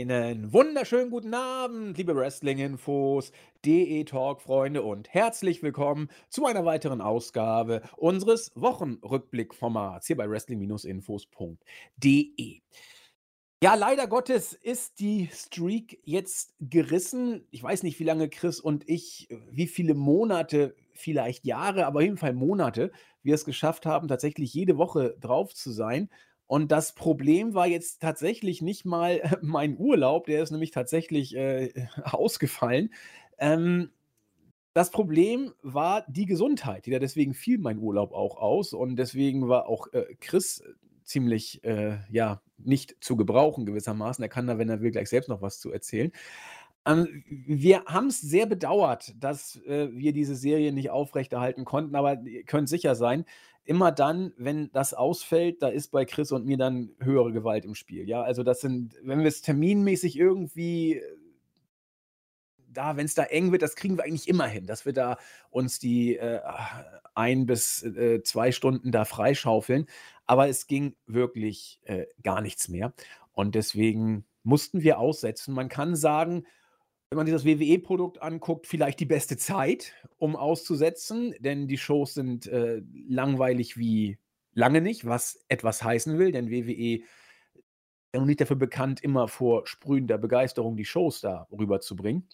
Einen wunderschönen guten Abend, liebe Wrestling-Infos, DE-Talk-Freunde und herzlich willkommen zu einer weiteren Ausgabe unseres Wochenrückblick-Formats hier bei wrestling-infos.de. Ja, leider Gottes ist die Streak jetzt gerissen. Ich weiß nicht, wie lange Chris und ich, wie viele Monate, vielleicht Jahre, aber auf jeden Fall Monate, wir es geschafft haben, tatsächlich jede Woche drauf zu sein. Und das Problem war jetzt tatsächlich nicht mal mein Urlaub, der ist nämlich tatsächlich äh, ausgefallen. Ähm, das Problem war die Gesundheit. Ja, deswegen fiel mein Urlaub auch aus und deswegen war auch äh, Chris ziemlich äh, ja nicht zu gebrauchen gewissermaßen. Er kann da, wenn er will, gleich selbst noch was zu erzählen. Ähm, wir haben es sehr bedauert, dass äh, wir diese Serie nicht aufrechterhalten konnten, aber ihr könnt sicher sein, immer dann, wenn das ausfällt, da ist bei Chris und mir dann höhere Gewalt im Spiel. Ja, also das sind, wenn wir es terminmäßig irgendwie äh, da, wenn es da eng wird, das kriegen wir eigentlich immer hin, dass wir da uns die äh, ein bis äh, zwei Stunden da freischaufeln. Aber es ging wirklich äh, gar nichts mehr. Und deswegen mussten wir aussetzen. Man kann sagen, wenn man sich das WWE-Produkt anguckt, vielleicht die beste Zeit, um auszusetzen, denn die Shows sind äh, langweilig wie lange nicht, was etwas heißen will, denn WWE ist noch nicht dafür bekannt, immer vor sprühender Begeisterung die Shows da rüberzubringen.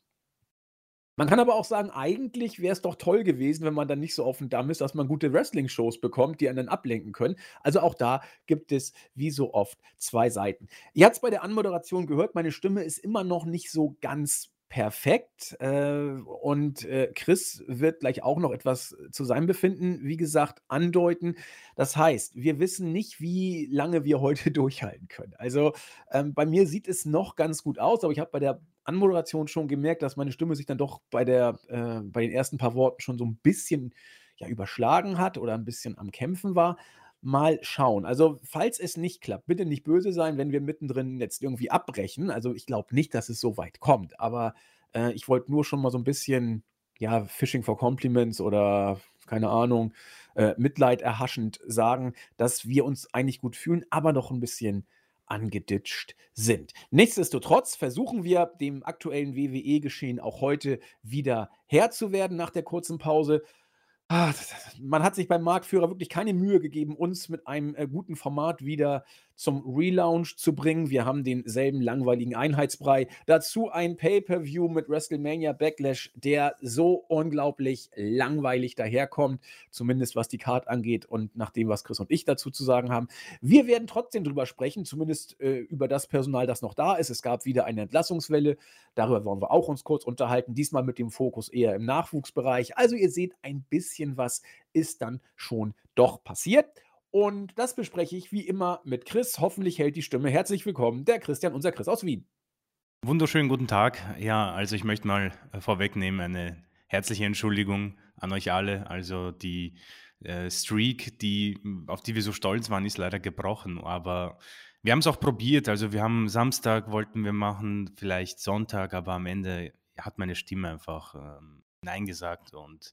Man kann aber auch sagen, eigentlich wäre es doch toll gewesen, wenn man dann nicht so auf dem ist, dass man gute Wrestling-Shows bekommt, die einen dann ablenken können. Also auch da gibt es wie so oft zwei Seiten. Ihr habt es bei der Anmoderation gehört, meine Stimme ist immer noch nicht so ganz perfekt. Äh, und äh, Chris wird gleich auch noch etwas zu seinem Befinden, wie gesagt, andeuten. Das heißt, wir wissen nicht, wie lange wir heute durchhalten können. Also ähm, bei mir sieht es noch ganz gut aus, aber ich habe bei der Anmoderation schon gemerkt, dass meine Stimme sich dann doch bei, der, äh, bei den ersten paar Worten schon so ein bisschen ja, überschlagen hat oder ein bisschen am Kämpfen war mal schauen. Also, falls es nicht klappt, bitte nicht böse sein, wenn wir mittendrin jetzt irgendwie abbrechen. Also, ich glaube nicht, dass es so weit kommt, aber äh, ich wollte nur schon mal so ein bisschen, ja, Fishing for Compliments oder keine Ahnung, äh, Mitleid erhaschend sagen, dass wir uns eigentlich gut fühlen, aber noch ein bisschen angeditscht sind. Nichtsdestotrotz versuchen wir, dem aktuellen WWE-Geschehen auch heute wieder Herr zu werden nach der kurzen Pause. Ah, man hat sich beim Marktführer wirklich keine Mühe gegeben, uns mit einem äh, guten Format wieder zum Relaunch zu bringen. Wir haben denselben langweiligen Einheitsbrei. Dazu ein Pay-per-View mit WrestleMania Backlash, der so unglaublich langweilig daherkommt, zumindest was die Card angeht und nach dem, was Chris und ich dazu zu sagen haben. Wir werden trotzdem drüber sprechen, zumindest äh, über das Personal, das noch da ist. Es gab wieder eine Entlassungswelle. Darüber wollen wir auch uns kurz unterhalten. Diesmal mit dem Fokus eher im Nachwuchsbereich. Also ihr seht, ein bisschen was ist dann schon doch passiert. Und das bespreche ich wie immer mit Chris. Hoffentlich hält die Stimme. Herzlich willkommen, der Christian, unser Chris aus Wien. Wunderschönen guten Tag. Ja, also ich möchte mal äh, vorwegnehmen eine herzliche Entschuldigung an euch alle. Also die äh, Streak, die, auf die wir so stolz waren, ist leider gebrochen. Aber wir haben es auch probiert. Also wir haben Samstag wollten wir machen, vielleicht Sonntag, aber am Ende hat meine Stimme einfach ähm, Nein gesagt und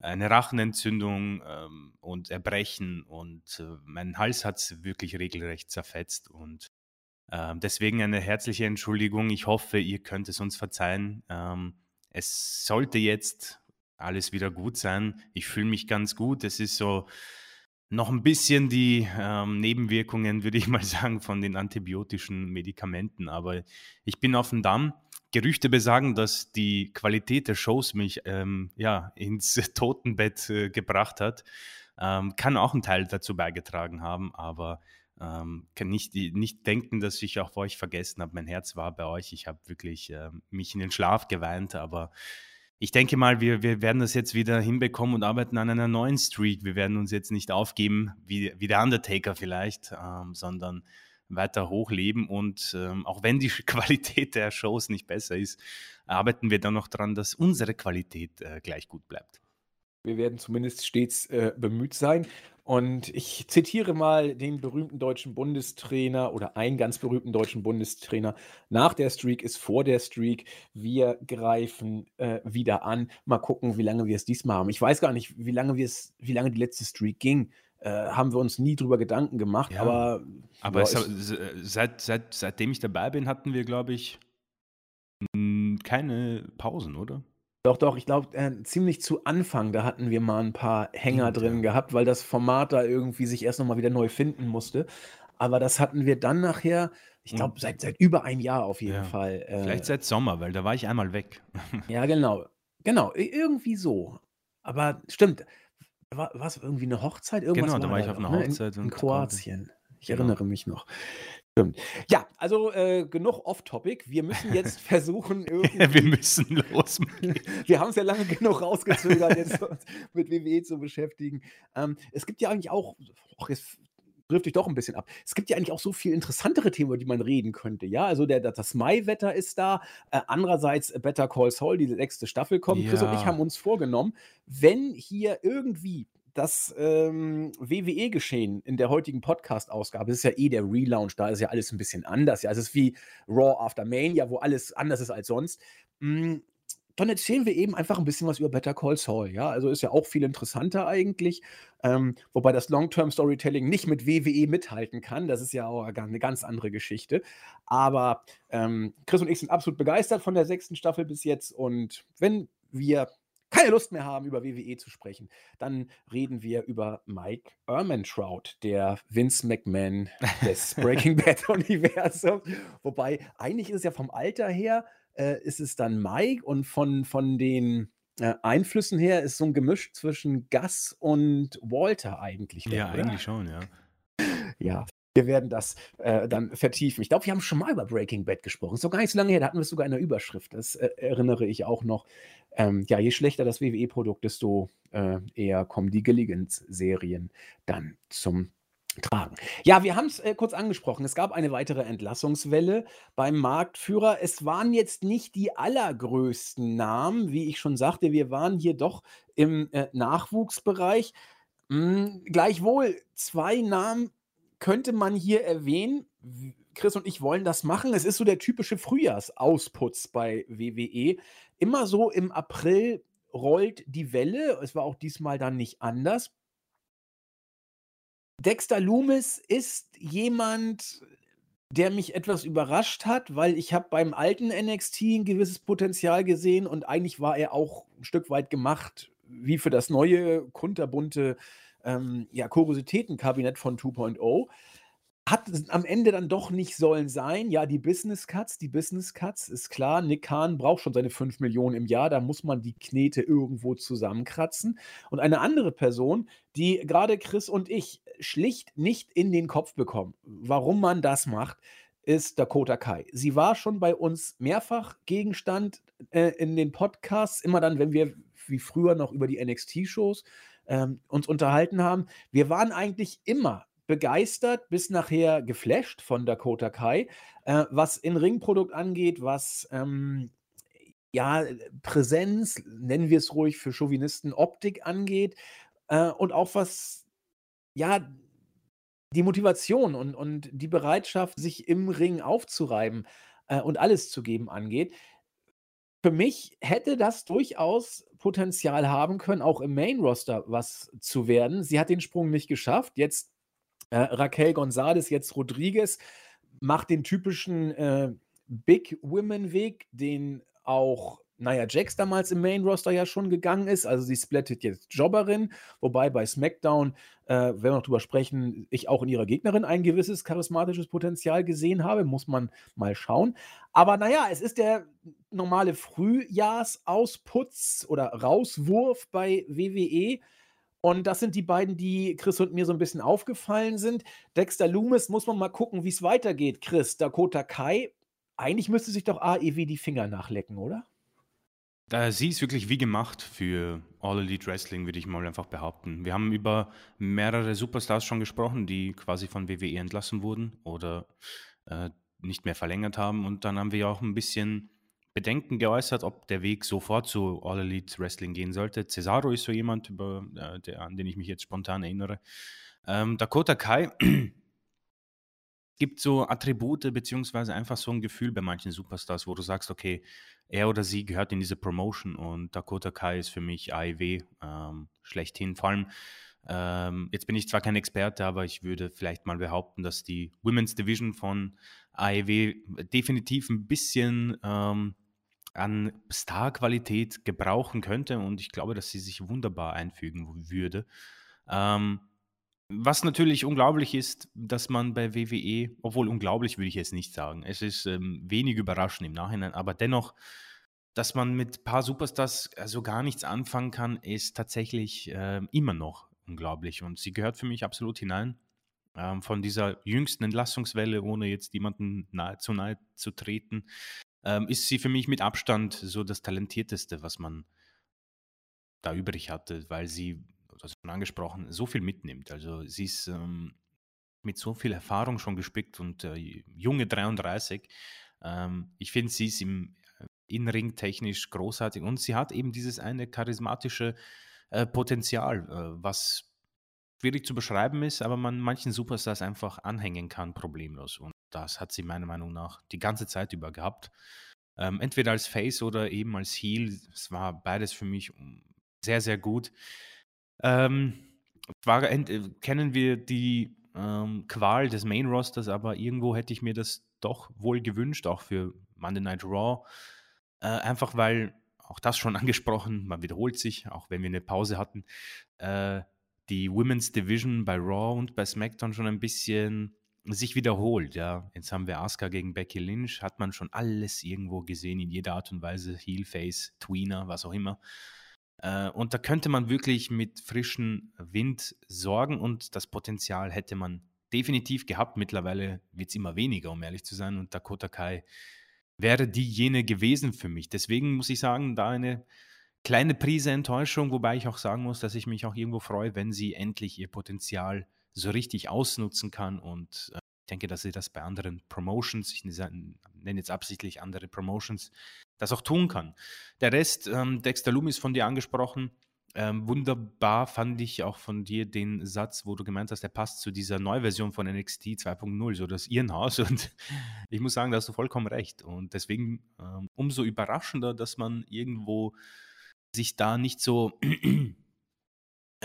eine Rachenentzündung ähm, und Erbrechen und äh, mein Hals hat es wirklich regelrecht zerfetzt und äh, deswegen eine herzliche Entschuldigung. Ich hoffe, ihr könnt es uns verzeihen. Ähm, es sollte jetzt alles wieder gut sein. Ich fühle mich ganz gut. Es ist so noch ein bisschen die ähm, Nebenwirkungen, würde ich mal sagen, von den antibiotischen Medikamenten, aber ich bin auf dem Damm Gerüchte besagen, dass die Qualität der Shows mich ähm, ja, ins Totenbett äh, gebracht hat. Ähm, kann auch einen Teil dazu beigetragen haben, aber ähm, kann nicht, nicht denken, dass ich auch euch vergessen habe. Mein Herz war bei euch. Ich habe wirklich äh, mich in den Schlaf geweint, aber ich denke mal, wir, wir werden das jetzt wieder hinbekommen und arbeiten an einer neuen Streak. Wir werden uns jetzt nicht aufgeben, wie, wie der Undertaker vielleicht, ähm, sondern weiter hochleben. Und ähm, auch wenn die Qualität der Shows nicht besser ist, arbeiten wir dann noch daran, dass unsere Qualität äh, gleich gut bleibt. Wir werden zumindest stets äh, bemüht sein. Und ich zitiere mal den berühmten deutschen Bundestrainer oder einen ganz berühmten deutschen Bundestrainer. Nach der Streak ist vor der Streak. Wir greifen äh, wieder an. Mal gucken, wie lange wir es diesmal haben. Ich weiß gar nicht, wie lange, wie lange die letzte Streak ging. Äh, haben wir uns nie drüber Gedanken gemacht. Ja. Aber, Aber ist, äh, seit, seit, seitdem ich dabei bin, hatten wir, glaube ich, keine Pausen, oder? doch, doch, ich glaube, äh, ziemlich zu Anfang, da hatten wir mal ein paar Hänger Stimmt, drin gehabt, weil das Format da irgendwie sich erst nochmal wieder neu finden musste. Aber das hatten wir dann nachher, ich glaube, seit, seit über ein Jahr auf jeden ja, Fall. vielleicht Äh, seit Sommer, weil da war ich einmal weg. ja, genau. Genau, irgendwie so. Aber stimmt, war es irgendwie eine Hochzeit? Irgendwas Genau, da war ich auf einer ne? In, Hochzeit in konnte. Kroatien. Ich Genau. erinnere mich noch. Stimmt. Ja, also äh, genug off-topic. Wir müssen jetzt versuchen, Wir irgendwie. müssen los. Wir haben es ja lange genug rausgezögert, jetzt uns mit WWE zu beschäftigen. Ähm, es gibt ja eigentlich auch, och, jetzt trifft dich doch ein bisschen ab. Es gibt ja eigentlich auch so viel interessantere Themen, über die man reden könnte. Ja, also der, das Mai-Wetter ist da. Äh, andererseits äh, Better Call Saul, die sechste Staffel kommt. Chris und ich haben Ja, uns vorgenommen, wenn hier irgendwie das ähm, WWE-Geschehen in der heutigen Podcast-Ausgabe, es ist ja eh der Relaunch, da ist ja alles ein bisschen anders. Ja, es ist wie Raw After Mania, wo alles anders ist als sonst. Dann erzählen wir eben einfach ein bisschen was über Better Call Saul. Ja, also ist ja auch viel interessanter eigentlich. Ähm, wobei das Long-Term-Storytelling nicht mit WWE mithalten kann. Das ist ja auch eine ganz andere Geschichte. Aber ähm, Chris und ich sind absolut begeistert von der sechsten Staffel bis jetzt. Und wenn wir keine Lust mehr haben, über WWE zu sprechen, dann reden wir über Mike Ehrmantraut, der Vince McMahon des Breaking Bad-Universums. Wobei, eigentlich ist es ja vom Alter her, äh, ist es dann Mike und von, von den äh, Einflüssen her ist so ein Gemisch zwischen Gus und Walter eigentlich, ja, oder? eigentlich schon, ja. Ja, wir werden das äh, dann vertiefen. Ich glaube, wir haben schon mal über Breaking Bad gesprochen. Ist doch gar nicht so lange her, da hatten wir es sogar in der Überschrift. Das äh, erinnere ich auch noch. Ähm, ja, je schlechter das WWE-Produkt, desto äh, eher kommen die Gilligans-Serien dann zum Tragen. Ja, wir haben es äh, kurz angesprochen. Es gab eine weitere Entlassungswelle beim Marktführer. Es waren jetzt nicht die allergrößten Namen, wie ich schon sagte. Wir waren hier doch im äh, Nachwuchsbereich. Mm, gleichwohl, zwei Namen könnte man hier erwähnen. Chris und ich wollen das machen. Es ist so der typische Frühjahrsaus-Putz bei WWE. Immer so im April rollt die Welle. Es war auch diesmal dann nicht anders. Dexter Loomis ist jemand, der mich etwas überrascht hat, weil ich habe beim alten NXT ein gewisses Potenzial gesehen und eigentlich war er auch ein Stück weit gemacht wie für das neue kunterbunte ähm, ja, Kuriositätenkabinett von 2.0. Hat am Ende dann doch nicht sollen sein. Ja, die Business Cuts, die Business Cuts, ist klar. Nick Khan braucht schon seine 5 Millionen im Jahr. Da muss man die Knete irgendwo zusammenkratzen. Und eine andere Person, die gerade Chris und ich schlicht nicht in den Kopf bekommen, warum man das macht, ist Dakota Kai. Sie war schon bei uns mehrfach Gegenstand äh, in den Podcasts, immer dann, wenn wir wie früher noch über die NXT-Shows ähm, uns unterhalten haben. Wir waren eigentlich immer begeistert bis nachher geflasht von Dakota Kai, äh, was in Ringprodukt angeht, was ähm, ja Präsenz, nennen wir es ruhig für Chauvinisten, Optik angeht äh, und auch was ja die Motivation und, und die Bereitschaft, sich im Ring aufzureiben äh, und alles zu geben angeht. Für mich hätte das durchaus Potenzial haben können, auch im Main-Roster was zu werden. Sie hat den Sprung nicht geschafft. Jetzt äh, Raquel Gonzalez, jetzt Rodriguez, macht den typischen äh, Big Women-Weg, den auch Nia Jax damals im Main-Roster ja schon gegangen ist. Also sie splittet jetzt Jobberin, wobei bei SmackDown, äh, wenn wir noch drüber sprechen, ich auch in ihrer Gegnerin ein gewisses charismatisches Potenzial gesehen habe. Muss man mal schauen. Aber naja, es ist der normale Frühjahrsausputz oder Rauswurf bei WWE. Und das sind die beiden, die Chris und mir so ein bisschen aufgefallen sind. Dexter Loomis muss man mal gucken, wie es weitergeht. Chris, Dakota Kai, eigentlich müsste sich doch AEW die Finger nachlecken, oder? Da, sie ist wirklich wie gemacht für All Elite Wrestling, würde ich mal einfach behaupten. Wir haben über mehrere Superstars schon gesprochen, die quasi von WWE entlassen wurden oder äh, nicht mehr verlängert haben. Und dann haben wir ja auch ein bisschen Bedenken geäußert, ob der Weg sofort zu All Elite Wrestling gehen sollte. Cesaro ist so jemand, über, äh, der, an den ich mich jetzt spontan erinnere. Ähm, Dakota Kai gibt so Attribute beziehungsweise einfach so ein Gefühl bei manchen Superstars, wo du sagst, okay, er oder sie gehört in diese Promotion und Dakota Kai ist für mich AEW ähm, schlechthin. Vor allem, ähm, jetzt bin ich zwar kein Experte, aber ich würde vielleicht mal behaupten, dass die Women's Division von AEW definitiv ein bisschen ähm, an Starqualität gebrauchen könnte und ich glaube, dass sie sich wunderbar einfügen würde. Ähm, was natürlich unglaublich ist, dass man bei WWE, obwohl unglaublich würde ich es nicht sagen, es ist ähm, wenig überraschend im Nachhinein, aber dennoch, dass man mit ein paar Superstars also gar nichts anfangen kann, ist tatsächlich äh, immer noch unglaublich und sie gehört für mich absolut hinein. Ähm, von dieser jüngsten Entlassungswelle, ohne jetzt jemanden nahe, zu nahe zu treten, ähm, ist sie für mich mit Abstand so das Talentierteste, was man da übrig hatte, weil sie du hast schon angesprochen, so viel mitnimmt. Also sie ist ähm, mit so viel Erfahrung schon gespickt und äh, junge 33. Ähm, ich finde, sie ist im äh, Innenring technisch großartig und sie hat eben dieses eine charismatische äh, Potenzial, äh, was schwierig zu beschreiben ist, aber man manchen Superstars einfach anhängen kann, problemlos. Und das hat sie meiner Meinung nach die ganze Zeit über gehabt. Ähm, entweder als Face oder eben als Heel. Es war beides für mich sehr, sehr gut. Ähm, zwar äh, kennen wir die ähm, Qual des Main Rosters, aber irgendwo hätte ich mir das doch wohl gewünscht, auch für Monday Night Raw. Äh, einfach weil, auch das schon angesprochen, man wiederholt sich, auch wenn wir eine Pause hatten, äh, die Women's Division bei Raw und bei SmackDown schon ein bisschen sich wiederholt. Ja, jetzt haben wir Asuka gegen Becky Lynch, hat man schon alles irgendwo gesehen in jeder Art und Weise, Heel, Face, Tweener, was auch immer. Äh, und da könnte man wirklich mit frischem Wind sorgen und das Potenzial hätte man definitiv gehabt. Mittlerweile wird es immer weniger, um ehrlich zu sein. Und Dakota Kai wäre diejenige gewesen für mich. Deswegen muss ich sagen, da eine kleine Prise Enttäuschung, wobei ich auch sagen muss, dass ich mich auch irgendwo freue, wenn sie endlich ihr Potenzial so richtig ausnutzen kann. Und äh, ich denke, dass sie das bei anderen Promotions, ich nenne jetzt absichtlich andere Promotions, das auch tun kann. Der Rest, ähm, Dexter Loomis von dir angesprochen, ähm, wunderbar fand ich auch von dir den Satz, wo du gemeint hast, der passt zu dieser Neuversion von NXT 2.0, so das Irrenhaus. Und ich muss sagen, da hast du vollkommen recht. Und deswegen ähm, umso überraschender, dass man irgendwo sich da nicht so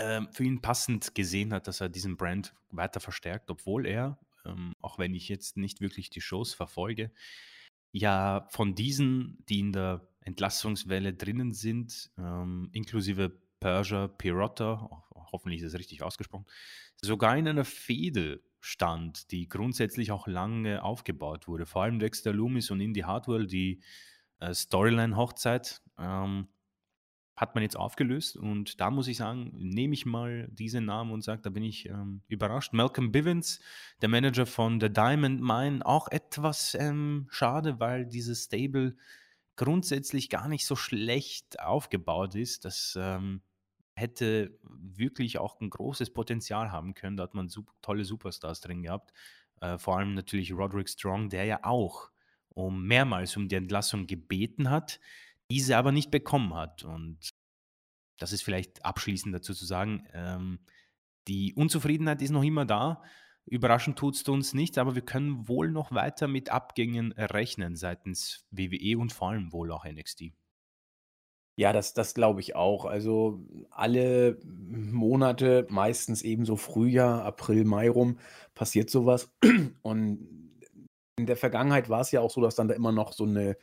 äh, für ihn passend gesehen hat, dass er diesen Brand weiter verstärkt, obwohl er, ähm, auch wenn ich jetzt nicht wirklich die Shows verfolge, ja von diesen, die in der Entlassungswelle drinnen sind, ähm, inklusive Persia Pirotta, hoffentlich ist es richtig ausgesprochen, sogar in einer Fehde stand, die grundsätzlich auch lange aufgebaut wurde. Vor allem Dexter Loomis und Indy Hartwell, die äh, Storyline-Hochzeit, ähm, hat man jetzt aufgelöst und da muss ich sagen, nehme ich mal diesen Namen und sage, da bin ich ähm, überrascht. Malcolm Bivens, der Manager von The Diamond Mine, auch etwas ähm, schade, weil dieses Stable grundsätzlich gar nicht so schlecht aufgebaut ist. Das ähm, hätte wirklich auch ein großes Potenzial haben können. Da hat man super, tolle Superstars drin gehabt. Äh, vor allem natürlich Roderick Strong, der ja auch um mehrmals um die Entlassung gebeten hat diese aber nicht bekommen hat. Und das ist vielleicht abschließend dazu zu sagen, ähm, die Unzufriedenheit ist noch immer da. Überraschend tut es uns nicht, aber wir können wohl noch weiter mit Abgängen rechnen seitens WWE und vor allem wohl auch NXT. Ja, das, das glaube ich auch. Also alle Monate, meistens eben so Frühjahr, April, Mai rum, passiert sowas. Und in der Vergangenheit war es ja auch so, dass dann da immer noch so eine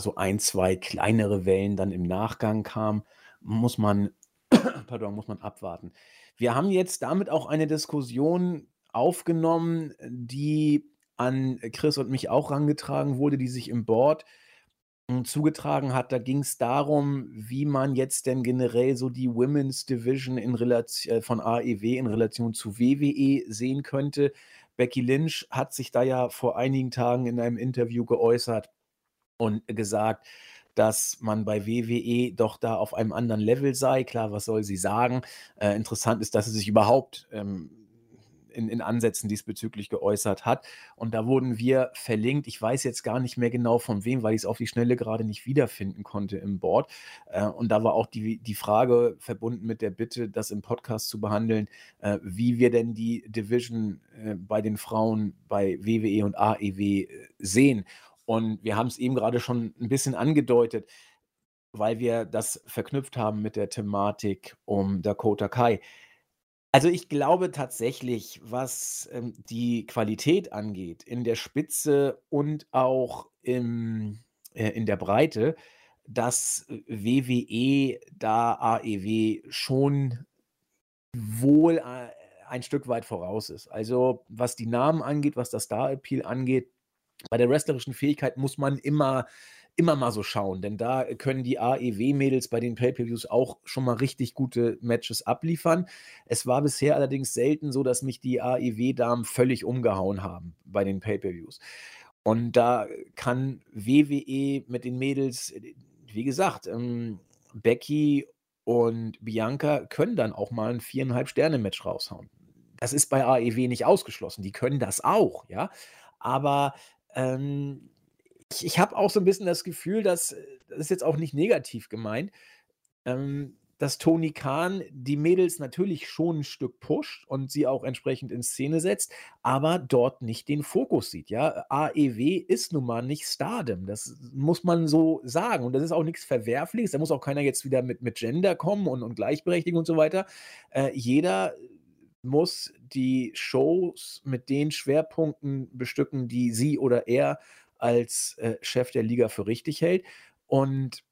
so ein, zwei kleinere Wellen dann im Nachgang kamen, muss man, pardon, muss man abwarten. Wir haben jetzt damit auch eine Diskussion aufgenommen, die an Chris und mich auch rangetragen wurde, die sich im Board hm, zugetragen hat. Da ging es darum, wie man jetzt denn generell so die Women's Division in Relation, äh, von AEW in Relation zu WWE sehen könnte. Becky Lynch hat sich da ja vor einigen Tagen in einem Interview geäußert, und gesagt, dass man bei WWE doch da auf einem anderen Level sei. Klar, was soll sie sagen? Äh, interessant ist, dass sie sich überhaupt ähm, in, in, Ansätzen diesbezüglich geäußert hat. Und da wurden wir verlinkt. Ich weiß jetzt gar nicht mehr genau von wem, weil ich es auf die Schnelle gerade nicht wiederfinden konnte im Board. Äh, und da war auch die, die Frage verbunden mit der Bitte, das im Podcast zu behandeln, äh, wie wir denn die Division äh, bei den Frauen bei WWE und AEW äh, sehen. Und wir haben es eben gerade schon ein bisschen angedeutet, weil wir das verknüpft haben mit der Thematik um Dakota Kai. Also, ich glaube tatsächlich, was, ähm, die Qualität angeht in der Spitze und auch im äh, in der Breite, dass WWE da AEW schon wohl, äh, ein Stück weit voraus ist. Also, was die Namen angeht, was das Star-Appeal angeht, bei der wrestlerischen Fähigkeit muss man immer immer mal so schauen, denn da können die AEW-Mädels bei den Pay-Per-Views auch schon mal richtig gute Matches abliefern. Es war bisher allerdings selten so, dass mich die AEW-Damen völlig umgehauen haben bei den Pay-Per-Views. Und da kann WWE mit den Mädels, wie gesagt, ähm, Becky und Bianca können dann auch mal ein 4,5 Sterne-Match raushauen. Das ist bei AEW nicht ausgeschlossen. Die können das auch, ja. Aber ähm, ich, ich habe auch so ein bisschen das Gefühl, dass, äh, das ist jetzt auch nicht negativ gemeint, ähm, dass Tony Khan die Mädels natürlich schon ein Stück pusht und sie auch entsprechend in Szene setzt, aber dort nicht den Fokus sieht, ja. AEW ist nun mal nicht Stardom, das muss man so sagen und das ist auch nichts Verwerfliches, da muss auch keiner jetzt wieder mit mit Gender kommen und und Gleichberechtigung und so weiter. Äh, jeder muss die Shows mit den Schwerpunkten bestücken, die sie oder er als, äh, Chef der Liga für richtig hält und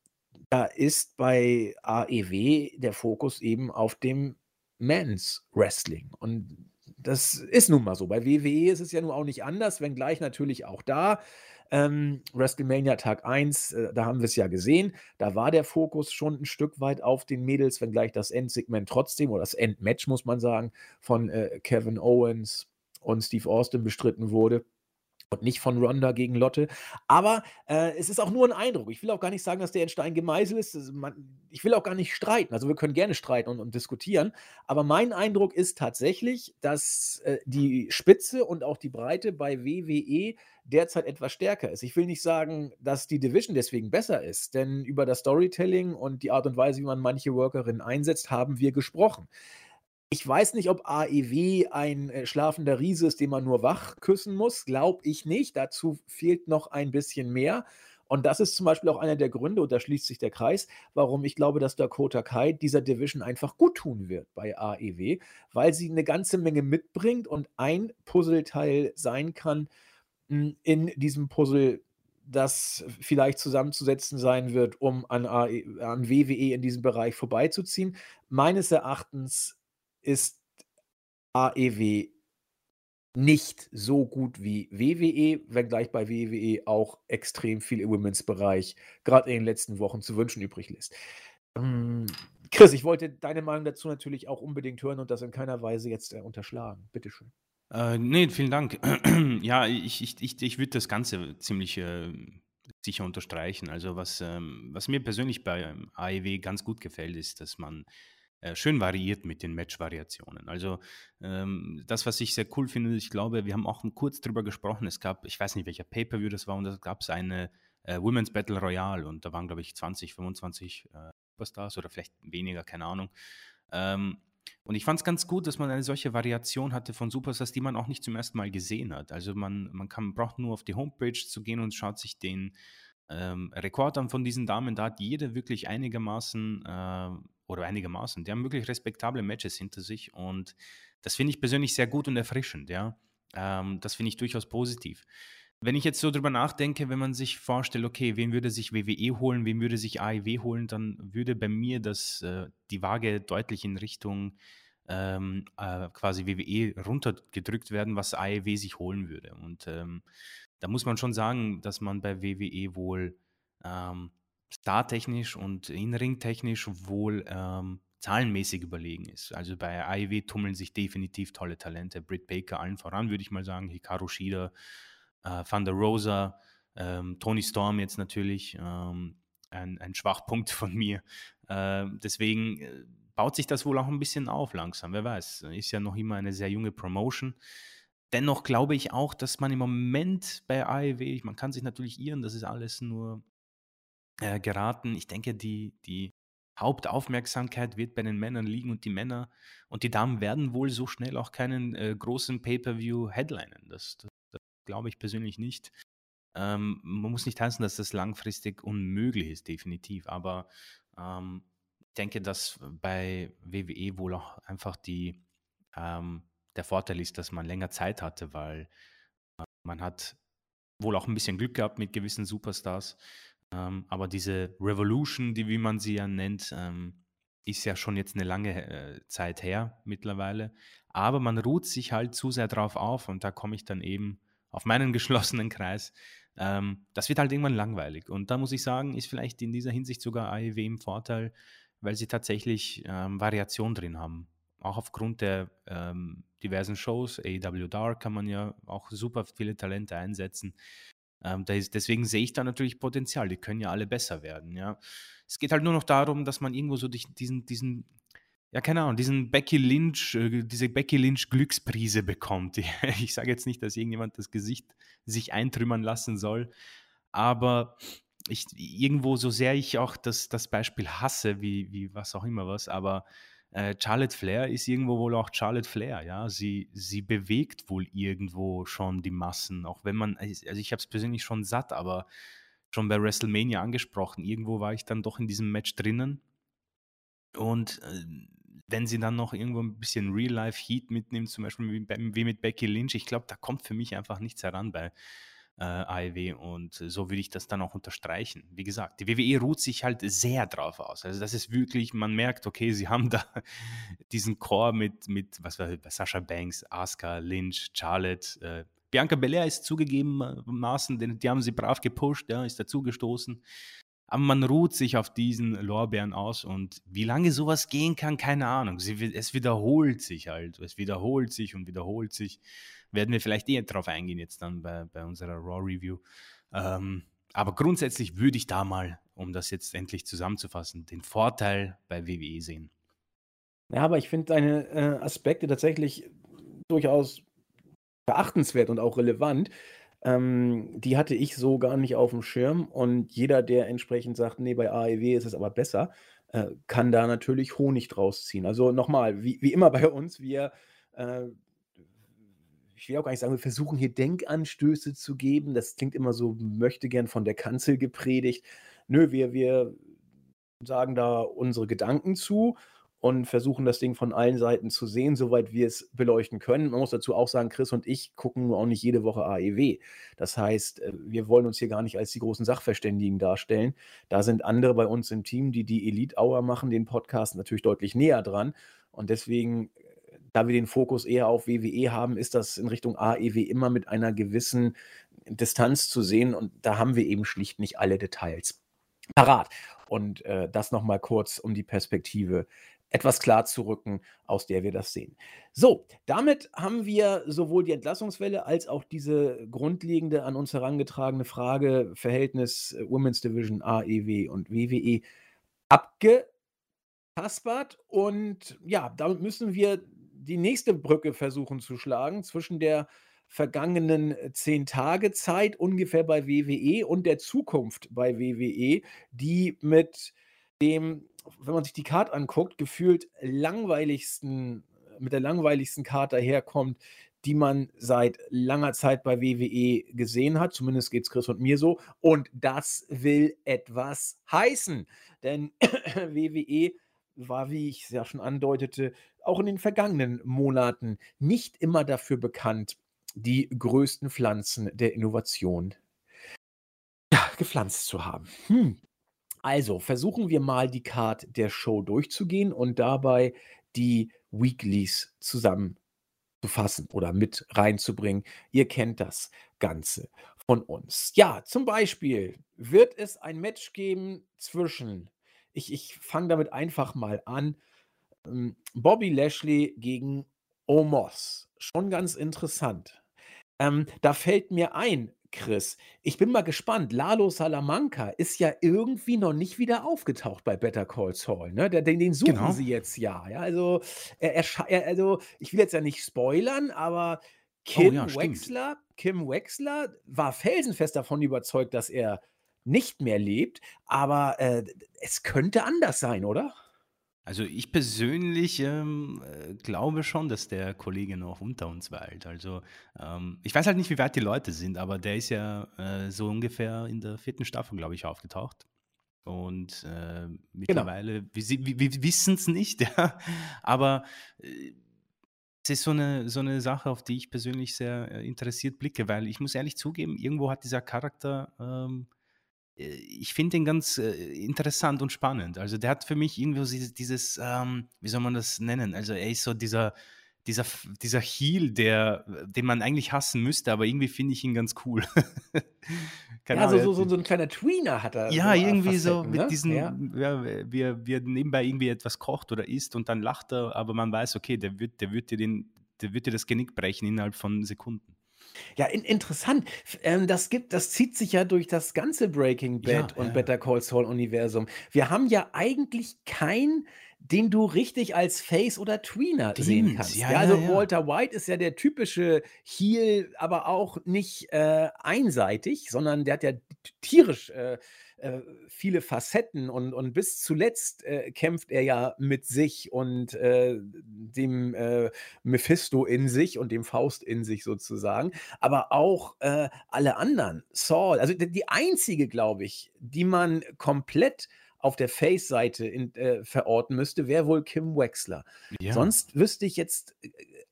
da ist bei AEW der Fokus eben auf dem Men's Wrestling. Und das ist nun mal so. Bei WWE ist es ja nun auch nicht anders, wenngleich natürlich auch da. Ähm, WrestleMania Tag 1, äh, da haben wir es ja gesehen. Da war der Fokus schon ein Stück weit auf den Mädels, wenngleich das Endsegment trotzdem, oder das Endmatch, muss man sagen, von äh, Kevin Owens und Steve Austin bestritten wurde und nicht von Ronda gegen Lotte. Aber äh, es ist auch nur ein Eindruck. Ich will auch gar nicht sagen, dass der in Stein gemeißelt ist. Also man, ich will auch gar nicht streiten. Also wir können gerne streiten und, und diskutieren. Aber mein Eindruck ist tatsächlich, dass äh, die Spitze und auch die Breite bei WWE derzeit etwas stärker ist. Ich will nicht sagen, dass die Division deswegen besser ist, denn über das Storytelling und die Art und Weise, wie man manche Workerinnen einsetzt, haben wir gesprochen. Ich weiß nicht, ob AEW ein, äh, schlafender Riese ist, den man nur wach küssen muss. Glaube ich nicht. Dazu fehlt noch ein bisschen mehr. Und das ist zum Beispiel auch einer der Gründe, und da schließt sich der Kreis, warum ich glaube, dass Dakota Kai dieser Division einfach gut tun wird bei AEW, weil sie eine ganze Menge mitbringt und ein Puzzleteil sein kann hm, in diesem Puzzle, das vielleicht zusammenzusetzen sein wird, um an, AE, an WWE in diesem Bereich vorbeizuziehen. Meines Erachtens ist AEW nicht so gut wie WWE, wenngleich bei WWE auch extrem viel im Women's-Bereich gerade in den letzten Wochen zu wünschen übrig lässt. Ähm, Chris, ich wollte deine Meinung dazu natürlich auch unbedingt hören und das in keiner Weise jetzt äh, unterschlagen. Bitteschön. Äh, nee, vielen Dank. ja, ich, ich, ich, ich würde das Ganze ziemlich äh, sicher unterstreichen. Also was, ähm, was mir persönlich bei AEW ganz gut gefällt, ist, dass man schön variiert mit den Match-Variationen. Also ähm, das, was ich sehr cool finde, ich glaube, wir haben auch kurz drüber gesprochen. Es gab, ich weiß nicht, welcher Pay-Per-View das war, und da gab es eine äh, Women's Battle Royale und da waren, glaube ich, 20, 25 äh, Superstars oder vielleicht weniger, keine Ahnung. Ähm, und ich fand es ganz gut, dass man eine solche Variation hatte von Superstars, die man auch nicht zum ersten Mal gesehen hat. Also man, man kann, braucht nur auf die Homepage zu gehen und schaut sich den ähm, Rekord an von diesen Damen. Da hat jede wirklich einigermaßen äh, oder einigermaßen. Die haben wirklich respektable Matches hinter sich und das finde ich persönlich sehr gut und erfrischend, ja. Ähm, das finde ich durchaus positiv. Wenn ich jetzt so drüber nachdenke, wenn man sich vorstellt, okay, wen würde sich WWE holen, wen würde sich AEW holen, dann würde bei mir das, äh, die Waage deutlich in Richtung ähm, äh, quasi WWE runtergedrückt werden, was AEW sich holen würde. Und ähm, da muss man schon sagen, dass man bei WWE wohl ähm, startechnisch und in-ring-technisch wohl ähm, zahlenmäßig überlegen ist. Also bei AEW tummeln sich definitiv tolle Talente. Britt Baker allen voran, würde ich mal sagen. Hikaru Shida, äh, Van der Rosa, ähm, Tony Storm jetzt natürlich. Ähm, ein, ein, Schwachpunkt von mir. Äh, deswegen baut sich das wohl auch ein bisschen auf langsam. Wer weiß. Ist ja noch immer eine sehr junge Promotion. Dennoch glaube ich auch, dass man im Moment bei AEW, man kann sich natürlich irren, das ist alles nur äh, geraten. Ich denke, die, die Hauptaufmerksamkeit wird bei den Männern liegen und die Männer und die Damen werden wohl so schnell auch keinen äh, großen Pay-per-view headlinen. Das, das, das glaube ich persönlich nicht. Ähm, man muss nicht heißen, dass das langfristig unmöglich ist, definitiv. Aber ähm, ich denke, dass bei WWE wohl auch einfach die, ähm, der Vorteil ist, dass man länger Zeit hatte, weil man hat wohl auch ein bisschen Glück gehabt mit gewissen Superstars. Ähm, aber diese Revolution, die wie man sie ja nennt, ähm, ist ja schon jetzt eine lange äh, Zeit her mittlerweile. Aber man ruht sich halt zu sehr drauf auf und da komme ich dann eben auf meinen geschlossenen Kreis. Ähm, das wird halt irgendwann langweilig. Und da muss ich sagen, ist vielleicht in dieser Hinsicht sogar AEW im Vorteil, weil sie tatsächlich ähm, Variation drin haben. Auch aufgrund der ähm, diversen Shows, AEW Dark kann man ja auch super viele Talente einsetzen. Ähm, ist, deswegen sehe ich da natürlich Potenzial. Die können ja alle besser werden. Ja. Es geht halt nur noch darum, dass man irgendwo so diesen, diesen ja, keine Ahnung, diesen Becky Lynch, äh, diese Becky Lynch Glücksprise bekommt. Ich sage jetzt nicht, dass irgendjemand das Gesicht sich eintrümmern lassen soll, aber ich, irgendwo, so sehr ich auch das, das Beispiel hasse, wie, wie was auch immer was, aber äh, Charlotte Flair ist irgendwo wohl auch Charlotte Flair, ja. Sie, sie bewegt wohl irgendwo schon die Massen, auch wenn man, also ich habe es persönlich schon satt, aber schon bei WrestleMania angesprochen, irgendwo war ich dann doch in diesem Match drinnen. Und äh, wenn sie dann noch irgendwo ein bisschen Real-Life-Heat mitnimmt, zum Beispiel wie, wie mit Becky Lynch, ich glaube, da kommt für mich einfach nichts heran bei äh, AEW und so würde ich das dann auch unterstreichen. Wie gesagt, die WWE ruht sich halt sehr drauf aus. Also das ist wirklich, man merkt, okay, sie haben da diesen Chor mit, mit was war Sascha Banks, Asuka, Lynch, Charlotte, äh, Bianca Belair ist zugegebenermaßen, die haben sie brav gepusht, ja, ist dazugestoßen. Aber man ruht sich auf diesen Lorbeeren aus und wie lange sowas gehen kann, keine Ahnung. Sie, es wiederholt sich halt. Es wiederholt sich und wiederholt sich. Werden wir vielleicht eher drauf eingehen jetzt dann bei, bei unserer Raw Review. Ähm, aber grundsätzlich würde ich da mal, um das jetzt endlich zusammenzufassen, den Vorteil bei WWE sehen. Ja, aber ich finde deine äh, Aspekte tatsächlich durchaus beachtenswert und auch relevant. Ähm, die hatte ich so gar nicht auf dem Schirm und jeder, der entsprechend sagt: „Ne, bei AEW ist es aber besser“, äh, kann da natürlich Honig draus ziehen. Also, nochmal, wie wie immer bei uns, wir, äh ich will auch gar nicht sagen, wir versuchen hier Denkanstöße zu geben. Das klingt immer so möchte gern von der Kanzel gepredigt. Nö, wir wir sagen da unsere Gedanken zu und versuchen das Ding von allen Seiten zu sehen, soweit wir es beleuchten können. Man muss dazu auch sagen, Chris und ich gucken auch nicht jede Woche AEW. Das heißt, äh, wir wollen uns hier gar nicht als die großen Sachverständigen darstellen. Da sind andere bei uns im Team, die die Elite Hour machen, den Podcast natürlich deutlich näher dran. Und deswegen, da wir den Fokus eher auf WWE haben, ist das in Richtung AEW immer mit einer gewissen Distanz zu sehen. Und da haben wir eben schlicht nicht alle Details parat. Und äh, das nochmal kurz, um die Perspektive etwas klar zu rücken, aus der wir das sehen. So, damit haben wir sowohl die Entlassungswelle als auch diese grundlegende an uns herangetragene Frage Verhältnis äh, Women's Division AEW und WWE abgekaspert. Und ja, damit müssen wir die nächste Brücke versuchen zu schlagen zwischen der vergangenen äh, zehn Tage Zeit ungefähr bei WWE und der Zukunft bei WWE, die mit dem wenn man sich die Karte anguckt, gefühlt langweiligsten mit der langweiligsten Karte daherkommt, die man seit langer Zeit bei WWE gesehen hat. Zumindest geht es Chris und mir so. Und das will etwas heißen. Denn WWE war, wie ich es ja schon andeutete, auch in den vergangenen Monaten nicht immer dafür bekannt, die größten Pflanzen der Innovation ja, gepflanzt zu haben. Hm. Also, versuchen wir mal die Card der Show durchzugehen und dabei die Weeklies zusammenzufassen oder mit reinzubringen. Ihr kennt das Ganze von uns. Ja, zum Beispiel wird es ein Match geben zwischen ich ich fange damit einfach mal an, Bobby Lashley gegen Omos. Schon ganz interessant. Ähm, da fällt mir ein Chris. Ich bin mal gespannt. Lalo Salamanca ist ja irgendwie noch nicht wieder aufgetaucht bei Better Call Saul, ne? den den suchen Genau. sie jetzt ja, ja. Also, er er also, ich will jetzt ja nicht spoilern, aber Oh ja, Kim stimmt. Wexler Kim Wexler war felsenfest davon überzeugt, dass er nicht mehr lebt, aber, äh, es könnte anders sein, oder? Also ich persönlich ähm, äh, glaube schon, dass der Kollege noch unter uns weilt. Also ähm, ich weiß halt nicht, wie weit die Leute sind, aber der ist ja äh, so ungefähr in der vierten Staffel, glaube ich, aufgetaucht. Und äh, Genau. mittlerweile, wir, sie- wir, wir wissen es nicht, ja. aber äh, es ist so eine, so eine Sache, auf die ich persönlich sehr äh, interessiert blicke, weil ich muss ehrlich zugeben, irgendwo hat dieser Charakter ähm, äh, ich finde den ganz äh, interessant und spannend. Also der hat für mich irgendwie so dieses, ähm, wie soll man das nennen? Also er ist so dieser, dieser, dieser Heel, der, den man eigentlich hassen müsste, aber irgendwie finde ich ihn ganz cool. Ja, so, so, so, so ein kleiner Tweener hat er. ja, so irgendwie so Facetten, mit ne? diesen, Ja. ja, wir, wir nebenbei irgendwie etwas kocht oder isst und dann lacht er, aber man weiß, okay, der wird, der wird dir den, der wird dir das Genick brechen innerhalb von Sekunden. Ja, in, interessant. Ähm, das gibt, das zieht sich ja durch das ganze Breaking Ja, Bad und ja. Better Call Saul Universum. Wir haben ja eigentlich keinen, den du richtig als Face oder Tweener sehen Stimmt, kannst. ja, Ja, also ja, ja. Walter White ist ja der typische Heel, aber auch nicht äh, einseitig, sondern der hat ja tierisch äh, äh, viele Facetten und, und bis zuletzt äh, kämpft er ja mit sich und äh, dem äh, Mephisto in sich und dem Faust in sich sozusagen, aber auch äh, alle anderen, Saul, also die, einzige, glaube ich, die man komplett auf der Face-Seite äh, verorten müsste, wäre wohl Kim Wexler. Ja. Sonst wüsste ich jetzt,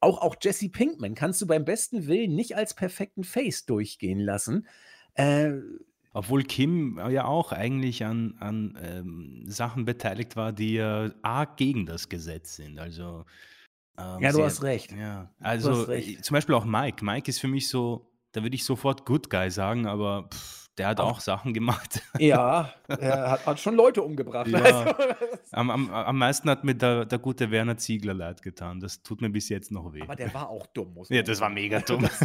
auch, auch Jesse Pinkman kannst du beim besten Willen nicht als perfekten Face durchgehen lassen. Äh, Obwohl Kim ja auch eigentlich an, an ähm, Sachen beteiligt war, die ja arg gegen das Gesetz sind. Also ähm, Ja, du sie hast recht. Ja, also hast recht. äh, zum Beispiel auch Mike. Mike ist für mich so, da würde ich sofort Good Guy sagen, aber pff, der hat Auch- auch Sachen gemacht. ja, er hat, hat schon Leute umgebracht. Ja. Also, Am, am, am meisten hat mir der, der gute Werner Ziegler leid getan. Das tut mir bis jetzt noch weh. aber der war auch dumm, muss ja, man das war mega dumm.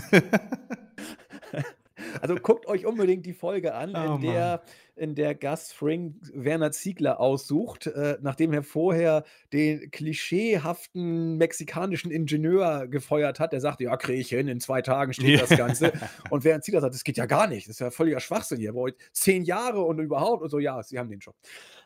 Also guckt euch unbedingt die Folge an, Oh, in, der, in der Gus Fring Werner Ziegler aussucht, äh, nachdem er vorher den klischeehaften mexikanischen Ingenieur gefeuert hat. Der sagte, ja, kriege ich hin, in zwei Tagen steht das Ganze. Und Werner Ziegler sagt, das geht ja gar nicht, das ist ja völliger Schwachsinn hier. Ihr zehn Jahre und überhaupt und so, ja, sie haben den Job.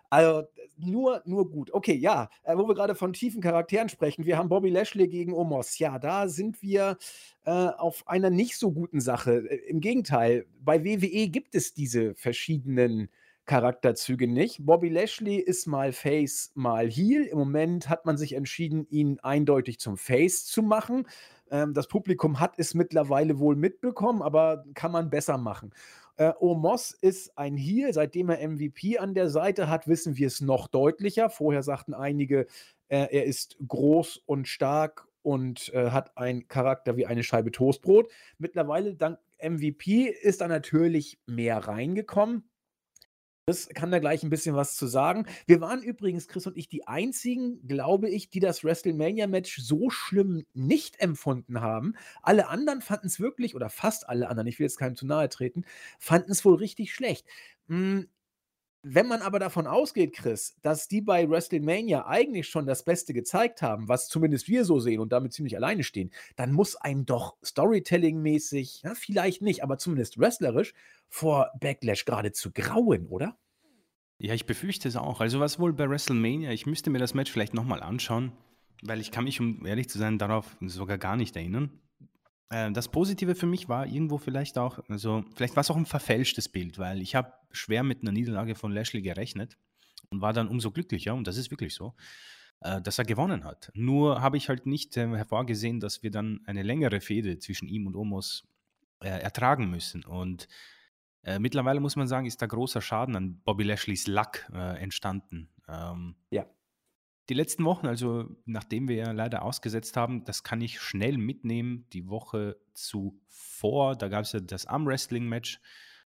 Also nur, nur gut. Okay, ja, äh, wo wir gerade von tiefen Charakteren sprechen, wir haben Bobby Lashley gegen Omos. Ja, da sind wir äh, auf einer nicht so guten Sache. Äh, Im Gegenteil, bei WWE gibt es diese verschiedenen Charakterzüge nicht. Bobby Lashley ist mal Face, mal Heel. Im Moment hat man sich entschieden, ihn eindeutig zum Face zu machen. Ähm, das Publikum hat es mittlerweile wohl mitbekommen, aber kann man besser machen. Äh, Omos ist ein Heel. Seitdem er MVP an der Seite hat, wissen wir es noch deutlicher. Vorher sagten einige, äh, er ist groß und stark und äh, hat einen Charakter wie eine Scheibe Toastbrot. Mittlerweile, dank MVP, ist er natürlich mehr reingekommen. Chris kann da gleich ein bisschen was zu sagen. Wir waren übrigens, Chris und ich, die einzigen, glaube ich, die das WrestleMania-Match so schlimm nicht empfunden haben. Alle anderen fanden es wirklich, oder fast alle anderen, ich will jetzt keinem zu nahe treten, fanden es wohl richtig schlecht. Wenn man aber davon ausgeht, Chris, dass die bei WrestleMania eigentlich schon das Beste gezeigt haben, was zumindest wir so sehen und damit ziemlich alleine stehen, dann muss einem doch Storytelling-mäßig, ja, vielleicht nicht, aber zumindest wrestlerisch, vor Backlash geradezu grauen, oder? Ja, ich befürchte es auch. Also was wohl bei WrestleMania, ich müsste mir das Match vielleicht nochmal anschauen, weil ich kann mich, um ehrlich zu sein, darauf sogar gar nicht erinnern. Äh, das Positive für mich war irgendwo vielleicht auch, also vielleicht war es auch ein verfälschtes Bild, weil ich habe schwer mit einer Niederlage von Lashley gerechnet und war dann umso glücklicher, und das ist wirklich so, äh, dass er gewonnen hat. Nur habe ich halt nicht äh, hervorgesehen, dass wir dann eine längere Fehde zwischen ihm und Omos äh, ertragen müssen. Und äh, mittlerweile muss man sagen, ist da großer Schaden an Bobby Lashleys Luck äh, entstanden. Ähm, Ja. Die letzten Wochen, also nachdem wir ja leider ausgesetzt haben, das kann ich schnell mitnehmen. Die Woche zuvor, da gab es ja das Armwrestling-Match.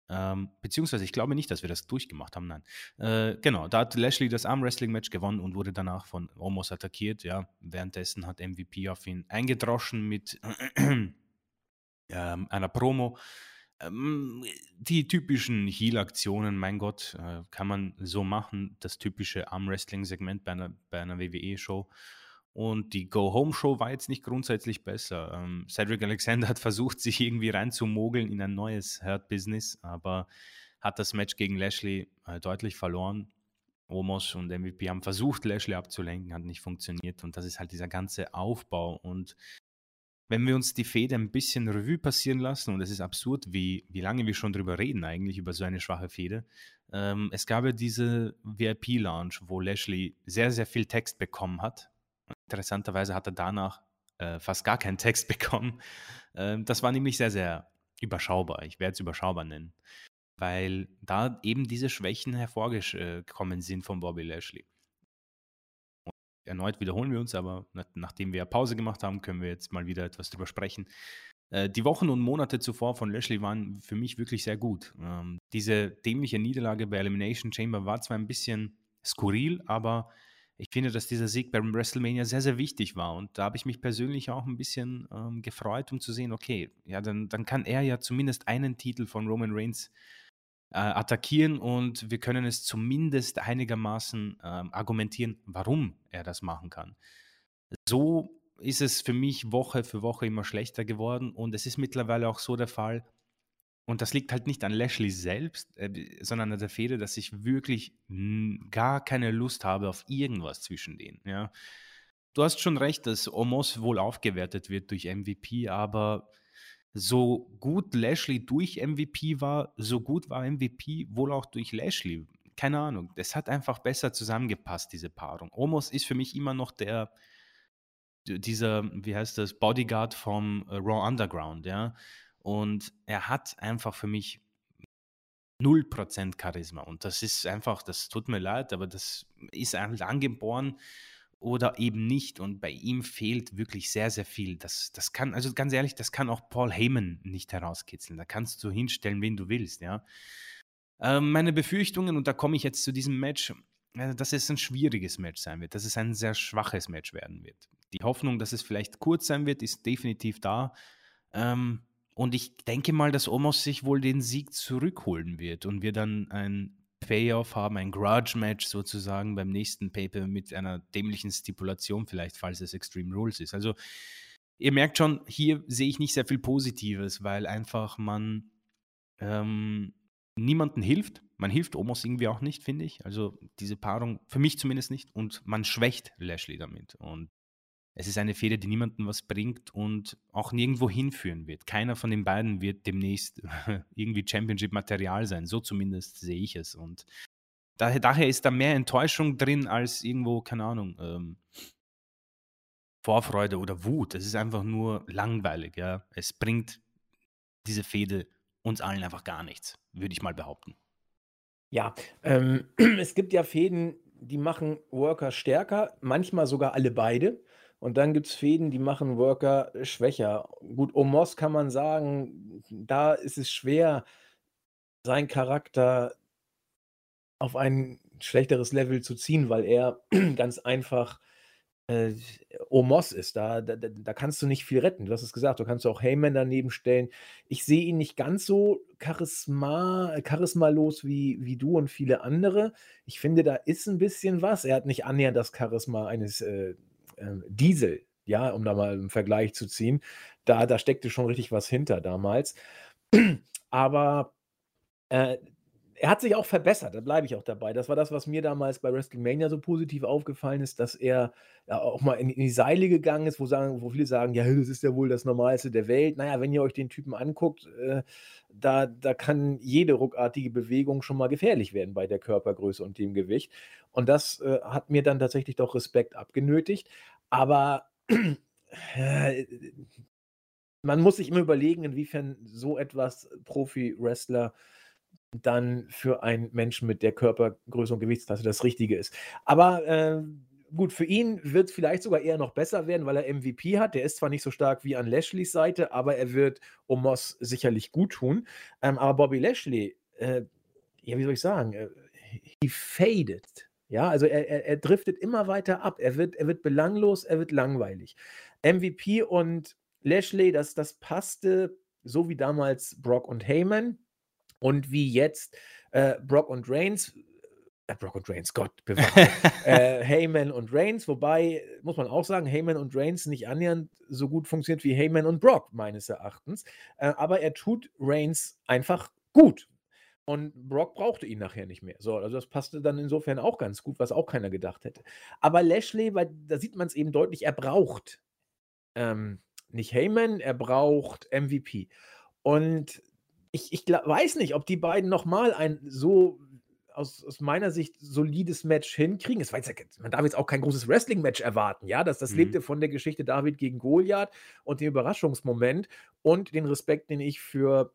Ähm, beziehungsweise, ich glaube nicht, dass wir das durchgemacht haben, nein. Äh, genau, da hat Lashley das Armwrestling-Match gewonnen und wurde danach von Omos attackiert. Ja, währenddessen hat MVP auf ihn eingedroschen mit ähm, einer Promo. Ähm, die typischen Heal-Aktionen, mein Gott, äh, kann man so machen. Das typische Armwrestling-Segment bei einer, bei einer WWE-Show. Und die Go-Home-Show war jetzt nicht grundsätzlich besser. Ähm, Cedric Alexander hat versucht, sich irgendwie reinzumogeln in ein neues Hurt-Business, aber hat das Match gegen Lashley äh, deutlich verloren. Omos und MVP haben versucht, Lashley abzulenken, hat nicht funktioniert. Und das ist halt dieser ganze Aufbau. Und wenn wir uns die Fehde ein bisschen Revue passieren lassen, und es ist absurd, wie, wie lange wir schon drüber reden, eigentlich über so eine schwache Fehde. Ähm, es gab ja diese VIP-Lounge, wo Lashley sehr, sehr viel Text bekommen hat. Interessanterweise hat er danach äh, fast gar keinen Text bekommen. Ähm, das war nämlich sehr, sehr überschaubar. Ich werde es überschaubar nennen. Weil da eben diese Schwächen hervorgekommen sind von Bobby Lashley erneut wiederholen wir uns, aber nachdem wir Pause gemacht haben, können wir jetzt mal wieder etwas drüber sprechen. Äh, die Wochen und Monate zuvor von Lashley waren für mich wirklich sehr gut. Ähm, diese dämliche Niederlage bei Elimination Chamber war zwar ein bisschen skurril, aber ich finde, dass dieser Sieg beim WrestleMania sehr, sehr wichtig war. Und da habe ich mich persönlich auch ein bisschen ähm, gefreut, um zu sehen, okay, ja, dann, dann kann er ja zumindest einen Titel von Roman Reigns attackieren und wir können es zumindest einigermaßen äh, argumentieren, warum er das machen kann. So ist es für mich Woche für Woche immer schlechter geworden und es ist mittlerweile auch so der Fall, und das liegt halt nicht an Lashley selbst, äh, sondern an der Fehde, dass ich wirklich gar keine Lust habe auf irgendwas zwischen denen. Ja. Du hast schon recht, dass Omos wohl aufgewertet wird durch MVP, aber so gut Lashley durch MVP war, so gut war MVP wohl auch durch Lashley. Keine Ahnung. Es hat einfach besser zusammengepasst, diese Paarung. Omos ist für mich immer noch der, dieser, wie heißt das, Bodyguard vom äh, Raw Underground, ja. Und er hat einfach für mich 0% Charisma. Und das ist einfach, das tut mir leid, aber das ist angeboren oder eben nicht. Und bei ihm fehlt wirklich sehr, sehr viel. Das, das kann, also ganz ehrlich, das kann auch Paul Heyman nicht herauskitzeln. Da kannst du hinstellen, wen du willst, ja. Ähm, meine Befürchtungen, und da komme ich jetzt zu diesem Match, äh, dass es ein schwieriges Match sein wird, dass es ein sehr schwaches Match werden wird. Die Hoffnung, dass es vielleicht kurz sein wird, ist definitiv da. Ähm, und ich denke mal, dass Omos sich wohl den Sieg zurückholen wird und wir dann ein Payoff haben, ein Grudge-Match sozusagen beim nächsten Paper mit einer dämlichen Stipulation, vielleicht, falls es Extreme Rules ist. Also, ihr merkt schon, hier sehe ich nicht sehr viel Positives, weil einfach man ähm, niemanden hilft. Man hilft Omos irgendwie auch nicht, finde ich. Also, diese Paarung, für mich zumindest nicht. Und man schwächt Lashley damit. Und es ist eine Fehde, die niemandem was bringt und auch nirgendwo hinführen wird. Keiner von den beiden wird demnächst irgendwie Championship-Material sein. So zumindest sehe ich es. Und daher, daher, ist da mehr Enttäuschung drin als irgendwo, keine Ahnung, ähm, Vorfreude oder Wut. Es ist einfach nur langweilig. Ja? Es bringt diese Fehde uns allen einfach gar nichts, würde ich mal behaupten. Ja, ähm, es gibt ja Fäden, die machen Worker stärker, manchmal sogar alle beide. Und dann gibt es Fäden, die machen Worker schwächer. Gut, Omos kann man sagen, da ist es schwer, seinen Charakter auf ein schlechteres Level zu ziehen, weil er ganz einfach äh, Omos ist. Da, da, da kannst du nicht viel retten. Du hast es gesagt, du kannst auch Heyman daneben stellen. Ich sehe ihn nicht ganz so charisma, charismalos wie, wie du und viele andere. Ich finde, da ist ein bisschen was. Er hat nicht annähernd das Charisma eines äh, äh, Diesel, ja, um da mal einen Vergleich zu ziehen. Da, da steckte schon richtig was hinter damals. Aber äh, er hat sich auch verbessert, da bleibe ich auch dabei. Das war das, was mir damals bei WrestleMania so positiv aufgefallen ist, dass er ja, auch mal in, in, die Seile gegangen ist, wo, sagen, wo viele sagen, ja, das ist ja wohl das Normalste der Welt. Naja, wenn ihr euch den Typen anguckt, äh, da, da kann jede ruckartige Bewegung schon mal gefährlich werden bei der Körpergröße und dem Gewicht. Und das äh, hat mir dann tatsächlich doch Respekt abgenötigt. Aber äh, man muss sich immer überlegen, inwiefern so etwas Profi-Wrestler dann für einen Menschen mit der Körpergröße und Gewichtsklasse das Richtige ist. Aber äh, gut, für ihn wird es vielleicht sogar eher noch besser werden, weil er MVP hat. Der ist zwar nicht so stark wie an Lashleys Seite, aber er wird Omos sicherlich gut tun. Ähm, aber Bobby Lashley, äh, ja, wie soll ich sagen, äh, he faded. Ja, also er, er, er, driftet immer weiter ab. Er wird, er wird belanglos, er wird langweilig. MVP und Lashley, das, das passte so wie damals Brock und Heyman und wie jetzt äh, Brock und Reigns, äh, Brock und Reigns, Gott bewahre, äh, Heyman und Reigns, wobei, muss man auch sagen, Heyman und Reigns nicht annähernd so gut funktioniert wie Heyman und Brock, meines Erachtens. Äh, aber er tut Reigns einfach gut. Und Brock brauchte ihn nachher nicht mehr. So, also das passte dann insofern auch ganz gut, was auch keiner gedacht hätte. Aber Lashley, weil da sieht man es eben deutlich, er braucht ähm, nicht Heyman, er braucht MVP. Und ich, ich weiß nicht, ob die beiden nochmal ein so aus, aus, meiner Sicht solides Match hinkriegen. Es war jetzt, man darf jetzt auch kein großes Wrestling-Match erwarten, ja. Das, das mhm. lebte von der Geschichte David gegen Goliath und dem Überraschungsmoment und den Respekt, den ich für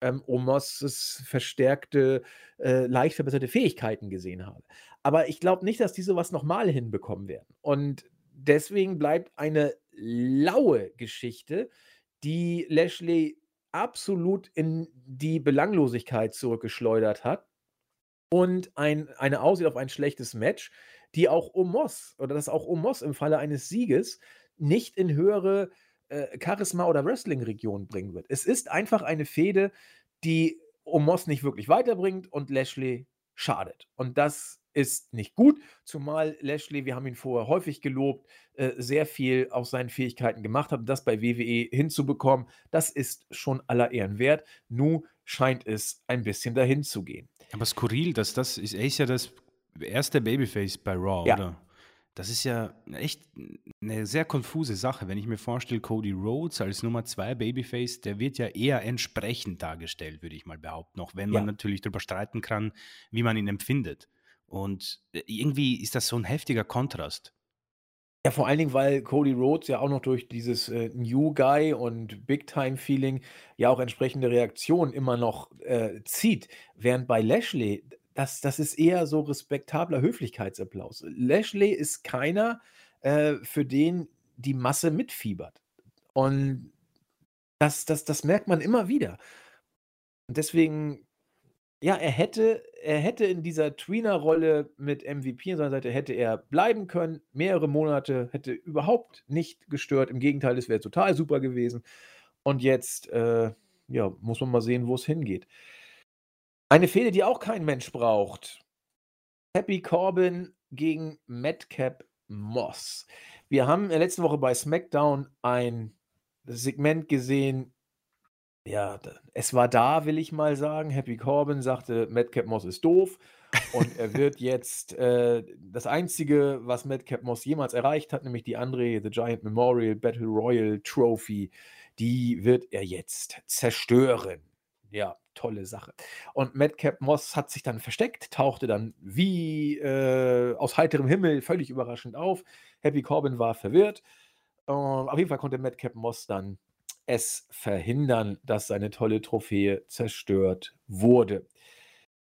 ähm, Omos verstärkte, äh, leicht verbesserte Fähigkeiten gesehen habe. Aber ich glaube nicht, dass die sowas nochmal hinbekommen werden. Und deswegen bleibt eine laue Geschichte, die Lashley absolut in die Belanglosigkeit zurückgeschleudert hat und ein, eine Aussicht auf ein schlechtes Match, die auch Omos oder das auch Omos im Falle eines Sieges nicht in höhere äh, Charisma oder Wrestling-Regionen bringen wird. Es ist einfach eine Fehde, die Omos nicht wirklich weiterbringt und Lashley schadet. Und das ist nicht gut, zumal Lashley, wir haben ihn vorher häufig gelobt, äh, sehr viel aus seinen Fähigkeiten gemacht hat. Das bei WWE hinzubekommen, das ist schon aller Ehren wert. Nun scheint es ein bisschen dahin zu gehen. Aber skurril, dass das ist, er ist ja das erste Babyface bei Raw, ja. oder? Das ist ja echt eine sehr konfuse Sache. Wenn ich mir vorstelle, Cody Rhodes als Nummer zwei Babyface, der wird ja eher entsprechend dargestellt, würde ich mal behaupten. Auch wenn man natürlich darüber streiten kann, wie man ihn empfindet. Und äh, irgendwie ist das so ein heftiger Kontrast. Ja, vor allen Dingen, weil Cody Rhodes ja auch noch durch dieses äh, New Guy und Big Time Feeling ja auch entsprechende Reaktionen immer noch äh, zieht. Während bei Lashley, das, das ist eher so respektabler Höflichkeitsapplaus. Lashley ist keiner, äh, für den die Masse mitfiebert. Und das, das, das merkt man immer wieder. Und deswegen ja, er hätte er hätte in dieser Tweener-Rolle mit MVP an seiner Seite hätte er bleiben können, mehrere Monate, hätte überhaupt nicht gestört. Im Gegenteil, es wäre total super gewesen. Und jetzt, äh, ja, muss man mal sehen, wo es hingeht. Eine Fehde, die auch kein Mensch braucht. Happy Corbin gegen Madcap Moss. Wir haben in der letzten Woche bei SmackDown ein Segment gesehen, ja, es war da, will ich mal sagen. Happy Corbin sagte, Madcap Moss ist doof. Und er wird jetzt äh, das Einzige, was Madcap Moss jemals erreicht hat, nämlich die Andre The Giant Memorial Battle Royal Trophy, die wird er jetzt zerstören. Ja, tolle Sache. Und Madcap Moss hat sich dann versteckt, tauchte dann wie äh, aus heiterem Himmel völlig überraschend auf. Happy Corbin war verwirrt. Uh, auf jeden Fall konnte Madcap Moss dann es verhindern, dass seine tolle Trophäe zerstört wurde.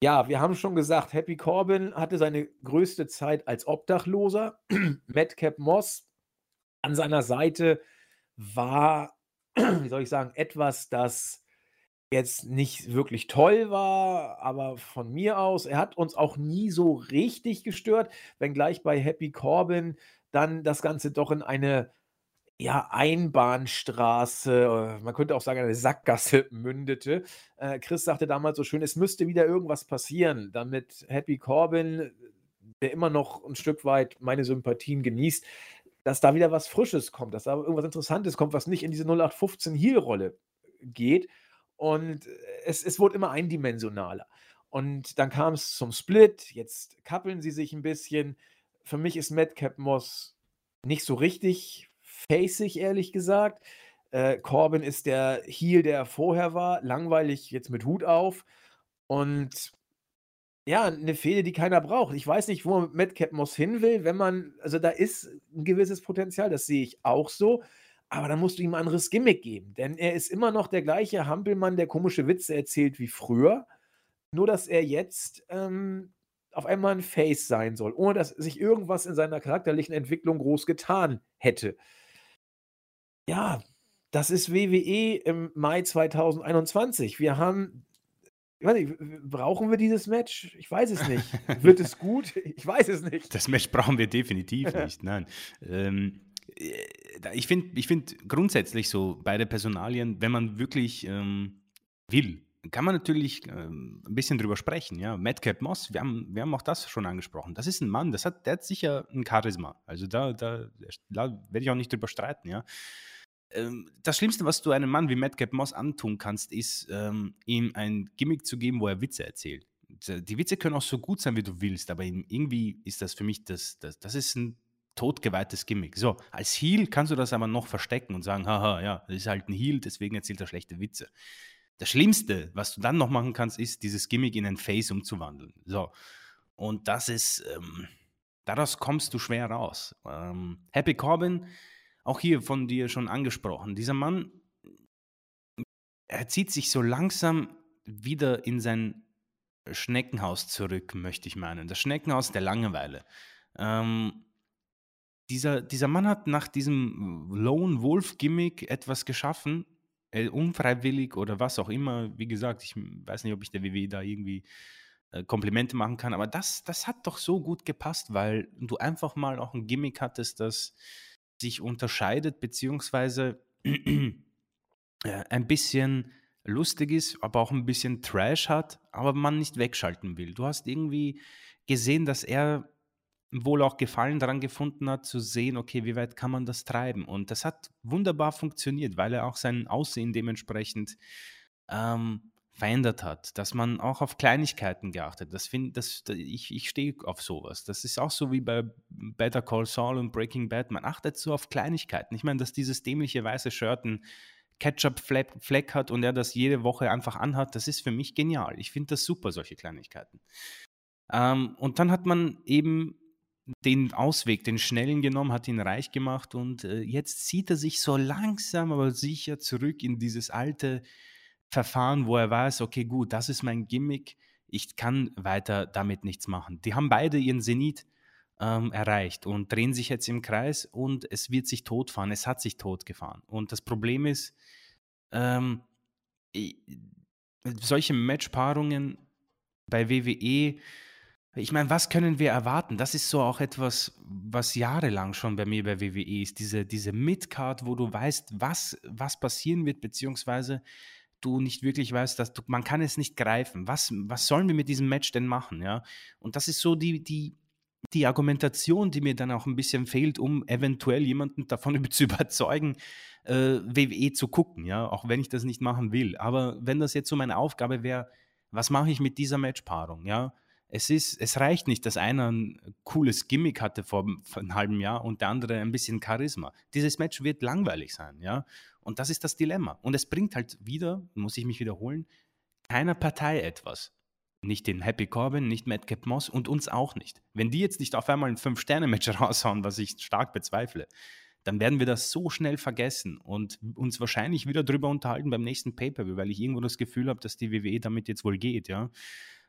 Ja, wir haben schon gesagt, Happy Corbin hatte seine größte Zeit als Obdachloser. Madcap Moss an seiner Seite war, wie soll ich sagen, etwas, das jetzt nicht wirklich toll war, aber von mir aus, er hat uns auch nie so richtig gestört, wenngleich bei Happy Corbin dann das Ganze doch in eine ja, Einbahnstraße, äh, man könnte auch sagen, eine Sackgasse mündete. Äh, Chris sagte damals so schön, es müsste wieder irgendwas passieren, damit Happy Corbin, der immer noch ein Stück weit meine Sympathien genießt, dass da wieder was Frisches kommt, dass da irgendwas Interessantes kommt, was nicht in diese 0815 Heel-Rolle geht. Und es, es wurde immer eindimensionaler. Und dann kam es zum Split, jetzt kappeln sie sich ein bisschen. Für mich ist Madcap Moss nicht so richtig facig, ehrlich gesagt. Äh, Corbin ist der Heel, der vorher war. Langweilig jetzt mit Hut auf. Und ja, eine Fehde, die keiner braucht. Ich weiß nicht, wo Madcap Moss hin will, wenn man, also da ist ein gewisses Potenzial, das sehe ich auch so. Aber dann musst du ihm ein anderes Gimmick geben. Denn er ist immer noch der gleiche Hampelmann, der komische Witze erzählt wie früher. Nur, dass er jetzt ähm, auf einmal ein Face sein soll, ohne dass sich irgendwas in seiner charakterlichen Entwicklung groß getan hätte. Ja, das ist WWE im Mai 2021. Wir haben ich weiß nicht, brauchen wir dieses Match? Ich weiß es nicht. Wird es gut? Ich weiß es nicht. Das Match brauchen wir definitiv nicht, nein. Ähm, äh, ich finde ich find grundsätzlich so beide Personalien, wenn man wirklich ähm, will, kann man natürlich ähm, ein bisschen drüber sprechen. Ja, Madcap Moss, wir haben, wir haben auch das schon angesprochen. Das ist ein Mann, das hat, der hat sicher ein Charisma. Also da, da, da werde ich auch nicht drüber streiten, ja. Ähm, das Schlimmste, was du einem Mann wie Madcap Moss antun kannst, ist, ähm, ihm ein Gimmick zu geben, wo er Witze erzählt. Die Witze können auch so gut sein, wie du willst, aber irgendwie ist das für mich, das, das, das ist ein totgeweihtes Gimmick. So, als Heel kannst du das aber noch verstecken und sagen, haha, ja, das ist halt ein Heel, deswegen erzählt er schlechte Witze. Das Schlimmste, was du dann noch machen kannst, ist, dieses Gimmick in ein Face umzuwandeln. So, und das ist, ähm, daraus kommst du schwer raus. Ähm, Happy Corbin, auch hier von dir schon angesprochen, dieser Mann, er zieht sich so langsam wieder in sein Schneckenhaus zurück, möchte ich meinen. Das Schneckenhaus der Langeweile. Ähm, dieser, dieser Mann hat nach diesem Lone Wolf-Gimmick etwas geschaffen, äh, unfreiwillig oder was auch immer. Wie gesagt, ich weiß nicht, ob ich der WWE da irgendwie äh, Komplimente machen kann, aber das, das hat doch so gut gepasst, weil du einfach mal auch ein Gimmick hattest, das sich unterscheidet, beziehungsweise äh, ein bisschen lustig ist, aber auch ein bisschen Trash hat, aber man nicht wegschalten will. Du hast irgendwie gesehen, dass er wohl auch Gefallen daran gefunden hat, zu sehen, okay, wie weit kann man das treiben? Und das hat wunderbar funktioniert, weil er auch sein Aussehen dementsprechend ähm, verändert hat, dass man auch auf Kleinigkeiten geachtet. Das find, das, ich, ich stehe auf sowas. Das ist auch so wie bei Better Call Saul und Breaking Bad. Man achtet so auf Kleinigkeiten. Ich meine, dass dieses dämliche weiße Shirt ein Ketchup-Fleck hat und er das jede Woche einfach anhat, das ist für mich genial. Ich finde das super, solche Kleinigkeiten. Ähm, und dann hat man eben den Ausweg, den schnellen genommen, hat ihn reich gemacht und äh, jetzt zieht er sich so langsam, aber sicher zurück in dieses alte Verfahren, wo er weiß, okay, gut, das ist mein Gimmick, ich kann weiter damit nichts machen. Die haben beide ihren Zenit ähm, erreicht und drehen sich jetzt im Kreis und es wird sich totfahren, es hat sich totgefahren. Und das Problem ist, ähm, solche Matchpaarungen bei WWE, ich meine, was können wir erwarten? Das ist so auch etwas, was jahrelang schon bei mir bei WWE ist. Diese, diese Midcard, wo du weißt, was, was passieren wird, beziehungsweise du nicht wirklich weißt, dass du, man kann es nicht greifen. Was, was sollen wir mit diesem Match denn machen? Ja? Und das ist so die, die, die Argumentation, die mir dann auch ein bisschen fehlt, um eventuell jemanden davon zu überzeugen, äh, WWE zu gucken, ja, auch wenn ich das nicht machen will. Aber wenn das jetzt so meine Aufgabe wäre, was mache ich mit dieser Matchpaarung, ja? es ist, es reicht nicht, dass einer ein cooles Gimmick hatte vor, vor einem halben Jahr und der andere ein bisschen Charisma. Dieses Match wird langweilig sein, ja. Und das ist das Dilemma. Und es bringt halt wieder, muss ich mich wiederholen, keiner Partei etwas. Nicht den Happy Corbin, nicht Madcap Moss und uns auch nicht. Wenn die jetzt nicht auf einmal ein Fünf-Sterne-Match raushauen, was ich stark bezweifle, dann werden wir das so schnell vergessen und uns wahrscheinlich wieder drüber unterhalten beim nächsten Pay-Per-View, weil ich irgendwo das Gefühl habe, dass die WWE damit jetzt wohl geht, ja.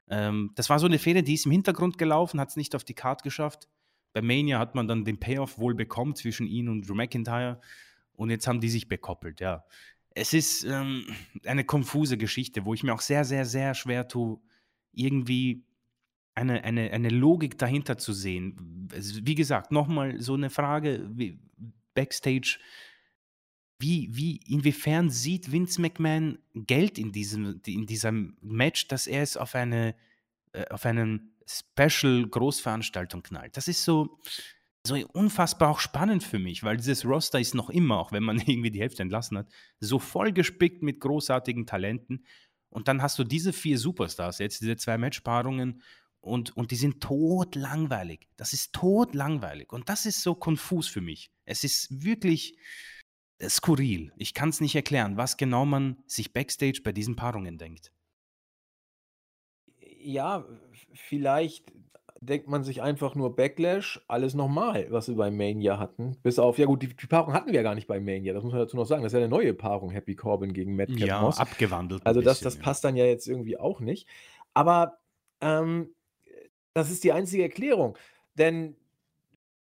Ähm, das war so eine Fehde, die ist im Hintergrund gelaufen, hat es nicht auf die Karte geschafft. Bei Mania hat man dann den Payoff wohl bekommen zwischen ihn und Drew McIntyre und jetzt haben die sich bekoppelt, ja. Es ist ähm, eine konfuse Geschichte, wo ich mir auch sehr, sehr, sehr schwer tue, irgendwie eine, eine, eine Logik dahinter zu sehen. Wie gesagt, nochmal so eine Frage wie Backstage. Wie, wie, inwiefern sieht Vince McMahon Geld in diesem, in diesem Match, dass er es auf eine, äh, auf einen Special Großveranstaltung knallt? Das ist so, so unfassbar auch spannend für mich, weil dieses Roster ist noch immer, auch wenn man irgendwie die Hälfte entlassen hat, so vollgespickt mit großartigen Talenten. Und dann hast du diese vier Superstars jetzt, diese zwei Matchpaarungen und, und die sind tot langweilig. Das ist tot langweilig. Und das ist so konfus für mich. Es ist wirklich, skurril. Ich kann es nicht erklären, was genau man sich backstage bei diesen Paarungen denkt. Ja, vielleicht denkt man sich einfach nur Backlash, alles nochmal, was wir bei Mania hatten. Bis auf, ja gut, die, die, Paarung hatten wir ja gar nicht bei Mania, das muss man dazu noch sagen. Das ist ja eine neue Paarung, Happy Corbin gegen Matt Ja, Moss. abgewandelt. Also das, bisschen, das passt dann ja jetzt irgendwie auch nicht. Aber ähm, das ist die einzige Erklärung. Denn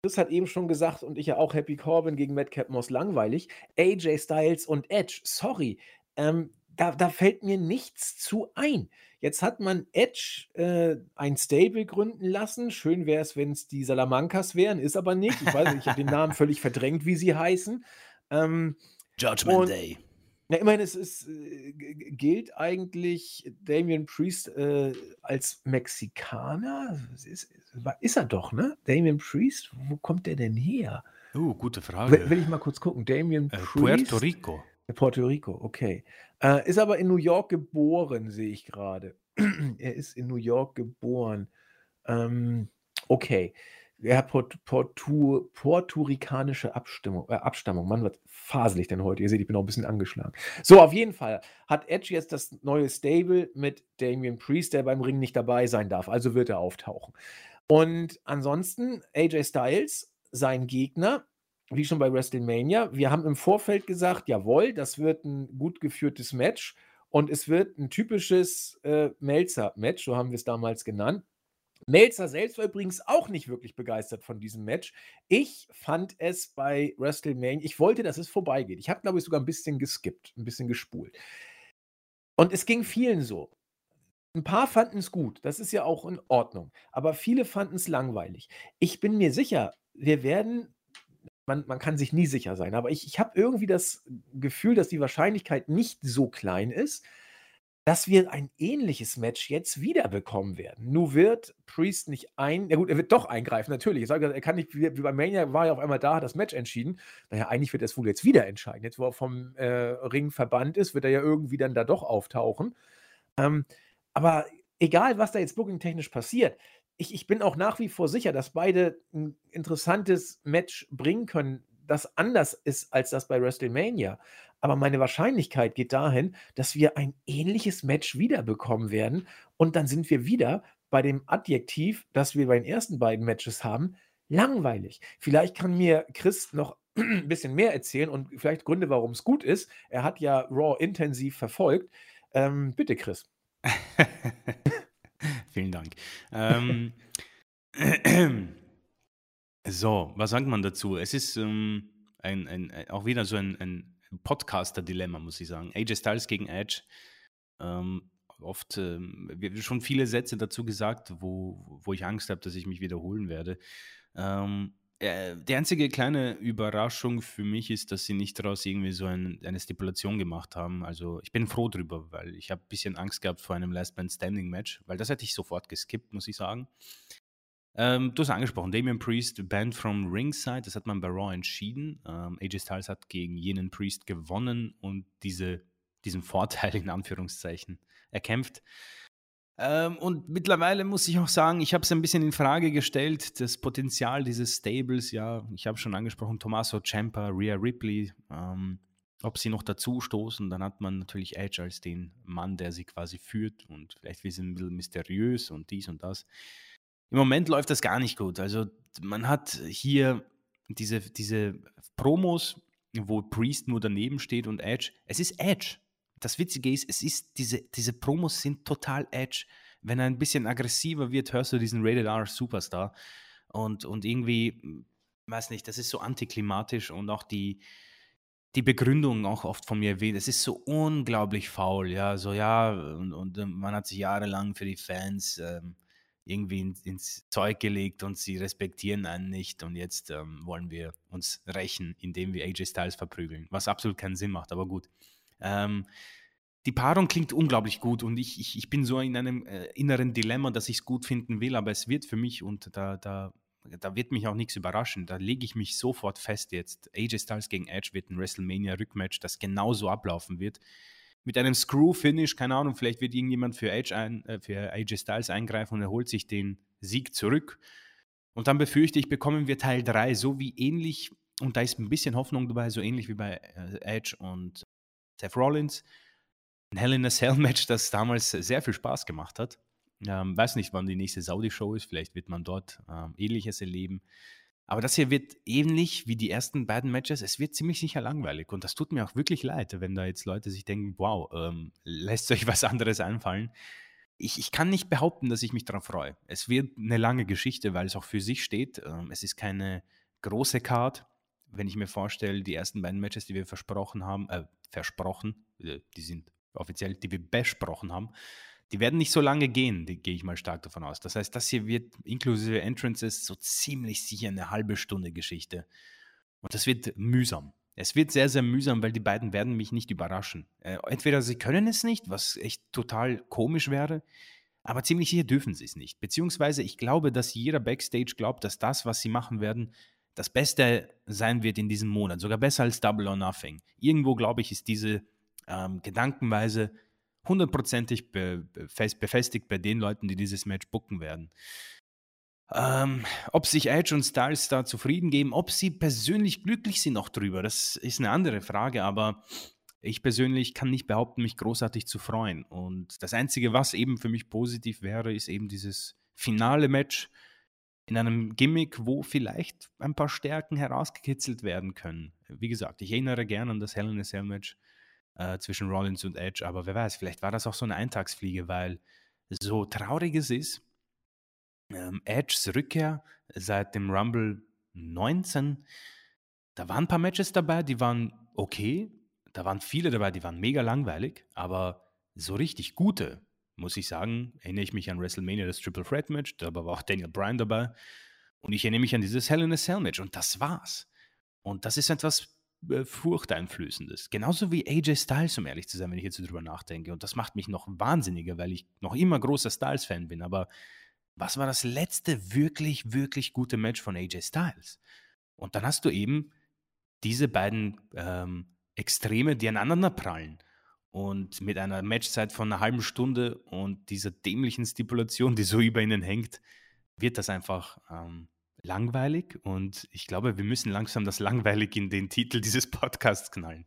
Chris hat eben schon gesagt und ich ja auch Happy Corbin gegen Madcap Moss langweilig. AJ Styles und Edge, sorry, ähm, da, da, fällt mir nichts zu ein. Jetzt hat man Edge äh, ein Stable gründen lassen. Schön wäre es, wenn es die Salamancas wären, ist aber nicht. Ich weiß nicht, ich habe den Namen völlig verdrängt, wie sie heißen. Ähm, Judgment und, Day. Na, immerhin, es ist, äh, gilt eigentlich Damien Priest äh, als Mexikaner. Ist, ist, er doch, ne? Damien Priest, wo kommt der denn her? Uh, gute Frage. Will, will ich mal kurz gucken. Damien äh, Puerto Rico. Puerto Rico, okay. Äh, ist aber in New York geboren, sehe ich gerade. er ist in New York geboren. Ähm, okay. Er hat Port Portu porturikanische Abstimmung, äh, Abstammung. Mann, was faselig denn heute? Ihr seht, ich bin auch ein bisschen angeschlagen. So, auf jeden Fall hat Edge jetzt das neue Stable mit Damian Priest, der beim Ring nicht dabei sein darf. Also wird er auftauchen. Und ansonsten AJ Styles, sein Gegner, wie schon bei WrestleMania. Wir haben im Vorfeld gesagt, jawohl, das wird ein gut geführtes Match und es wird ein typisches äh, Melzer-Match, so haben wir es damals genannt. Melzer selbst war übrigens auch nicht wirklich begeistert von diesem Match. Ich fand es bei WrestleMania, ich wollte, dass es vorbeigeht. Ich habe, glaube ich, sogar ein bisschen geskippt, ein bisschen gespult. Und es ging vielen so. Ein paar fanden es gut, das ist ja auch in Ordnung. Aber viele fanden es langweilig. Ich bin mir sicher, wir werden man, man kann sich nie sicher sein, aber ich, ich habe irgendwie das Gefühl, dass die Wahrscheinlichkeit nicht so klein ist, dass wir ein ähnliches Match jetzt wieder bekommen werden. Nur wird Priest nicht ein, ja gut, er wird doch eingreifen, natürlich. Ich sage, er kann nicht, wie, bei Mania war ja auf einmal da, hat das Match entschieden. Naja, eigentlich wird er es wohl jetzt wieder entscheiden. Jetzt, wo er vom äh, Ring verbannt ist, wird er ja irgendwie dann da doch auftauchen. Ähm, aber egal, was da jetzt booking-technisch passiert, ich, ich bin auch nach wie vor sicher, dass beide ein interessantes Match bringen können, das anders ist als das bei WrestleMania. Aber meine Wahrscheinlichkeit geht dahin, dass wir ein ähnliches Match wiederbekommen werden. Und dann sind wir wieder bei dem Adjektiv, das wir bei den ersten beiden Matches haben, langweilig. Vielleicht kann mir Chris noch ein bisschen mehr erzählen und vielleicht Gründe, warum es gut ist. Er hat ja Raw intensiv verfolgt. Ähm, bitte, Chris. Vielen Dank. Ähm, so, was sagt man dazu? Es ist ähm, ein, ein, auch wieder so ein, ein Podcaster-Dilemma, muss ich sagen. AJ Styles gegen Edge. Ähm, oft ähm, schon viele Sätze dazu gesagt, wo, wo ich Angst habe, dass ich mich wiederholen werde. Ähm, äh, die einzige kleine Überraschung für mich ist, dass sie nicht daraus irgendwie so ein, eine Stipulation gemacht haben. Also ich bin froh drüber, weil ich habe ein bisschen Angst gehabt vor einem Last Man Standing Match, weil das hätte ich sofort geskippt, muss ich sagen. Ähm, du hast angesprochen, Damian Priest banned from Ringside, das hat man bei Raw entschieden. Ähm, AJ Styles hat gegen jenen Priest gewonnen und diese, diesen Vorteil in Anführungszeichen erkämpft. Ähm, und mittlerweile muss ich auch sagen, ich habe es ein bisschen in Frage gestellt, das Potenzial dieses Stables. Ja, ich habe schon angesprochen, Tommaso Ciampa, Rhea Ripley, ähm, ob sie noch dazu stoßen. Dann hat man natürlich Edge als den Mann, der sie quasi führt und vielleicht wir sind ein bisschen mysteriös und dies und das. Im Moment läuft das gar nicht gut. Also man hat hier diese, diese Promos, wo Priest nur daneben steht und Edge. Es ist Edge das Witzige ist, es ist, diese, diese Promos sind total edge. Wenn er ein bisschen aggressiver wird, hörst du diesen Rated R Superstar. Und, und irgendwie, hm, weiß nicht, das ist so antiklimatisch und auch die, die Begründung auch oft von mir erwähnt, es ist so unglaublich faul, ja, so ja, und, und ähm, man hat sich jahrelang für die Fans ähm, irgendwie in, ins Zeug gelegt und sie respektieren einen nicht und jetzt ähm, wollen wir uns rächen, indem wir AJ Styles verprügeln, was absolut keinen Sinn macht, aber gut. Ähm, die Paarung klingt unglaublich gut und ich, ich, ich bin so in einem äh, inneren Dilemma, dass ich es gut finden will, aber es wird für mich und da, da, da wird mich auch nichts überraschen. Da lege ich mich sofort fest jetzt. AJ Styles gegen Edge wird ein WrestleMania-Rückmatch, das genauso ablaufen wird. Mit einem Screw-Finish, keine Ahnung, vielleicht wird irgendjemand für, Edge ein, äh, für AJ Styles eingreifen und er holt sich den Sieg zurück. Und dann befürchte ich, bekommen wir Teil 3 so wie ähnlich, und da ist ein bisschen Hoffnung dabei, so ähnlich wie bei äh, Edge und Seth Rollins. Ein Hell in a Cell Match, das damals sehr viel Spaß gemacht hat. Ähm, weiß nicht, wann die nächste Saudi-Show ist. Vielleicht wird man dort ähm, Ähnliches erleben. Aber das hier wird ähnlich wie die ersten beiden Matches. Es wird ziemlich sicher langweilig. Und das tut mir auch wirklich leid, wenn da jetzt Leute sich denken: Wow, ähm, lässt euch was anderes einfallen. Ich, ich, kann nicht behaupten, dass ich mich darauf freue. Es wird eine lange Geschichte, weil es auch für sich steht. Ähm, es ist keine große Card wenn ich mir vorstelle, die ersten beiden Matches, die wir versprochen haben, äh, versprochen, äh, die sind offiziell, die wir besprochen haben, die werden nicht so lange gehen, gehe ich mal stark davon aus. Das heißt, das hier wird inklusive Entrances so ziemlich sicher eine halbe Stunde Geschichte. Und das wird mühsam. Es wird sehr, sehr mühsam, weil die beiden werden mich nicht überraschen. Äh, entweder sie können es nicht, was echt total komisch wäre, aber ziemlich sicher dürfen sie es nicht. Beziehungsweise ich glaube, dass jeder Backstage glaubt, dass das, was sie machen werden, das Beste sein wird in diesem Monat, sogar besser als Double or Nothing. Irgendwo, glaube ich, ist diese ähm, Gedankenweise hundertprozentig be befestigt bei den Leuten, die dieses Match booken werden. Ähm, ob sich Edge und Styles da zufrieden geben, ob sie persönlich glücklich sind noch drüber, das ist eine andere Frage, aber ich persönlich kann nicht behaupten, mich großartig zu freuen. Und das Einzige, was eben für mich positiv wäre, ist eben dieses finale Match in einem Gimmick, wo vielleicht ein paar Stärken herausgekitzelt werden können. Wie gesagt, ich erinnere gerne an das Hell in a Match äh, zwischen Rollins und Edge, aber wer weiß, vielleicht war das auch so eine Eintagsfliege, weil so traurig es ist, ähm, Edges Rückkehr seit dem Rumble 19, da waren ein paar Matches dabei, die waren okay. Da waren viele dabei, die waren mega langweilig, aber so richtig gute, muss ich sagen, erinnere ich mich an WrestleMania, das Triple Threat Match, da war auch Daniel Bryan dabei. Und ich erinnere mich an dieses Hell in a Cell Match und das war's. Und das ist etwas äh, Furchteinflößendes. Genauso wie AJ Styles, um ehrlich zu sein, wenn ich jetzt drüber nachdenke. Und das macht mich noch wahnsinniger, weil ich noch immer großer Styles-Fan bin. Aber was war das letzte wirklich, wirklich gute Match von AJ Styles? Und dann hast du eben diese beiden ähm, Extreme, die aneinander prallen. Und mit einer Matchzeit von einer halben Stunde und dieser dämlichen Stipulation, die so über ihnen hängt, wird das einfach ähm, langweilig. Und ich glaube, wir müssen langsam das langweilig in den Titel dieses Podcasts knallen.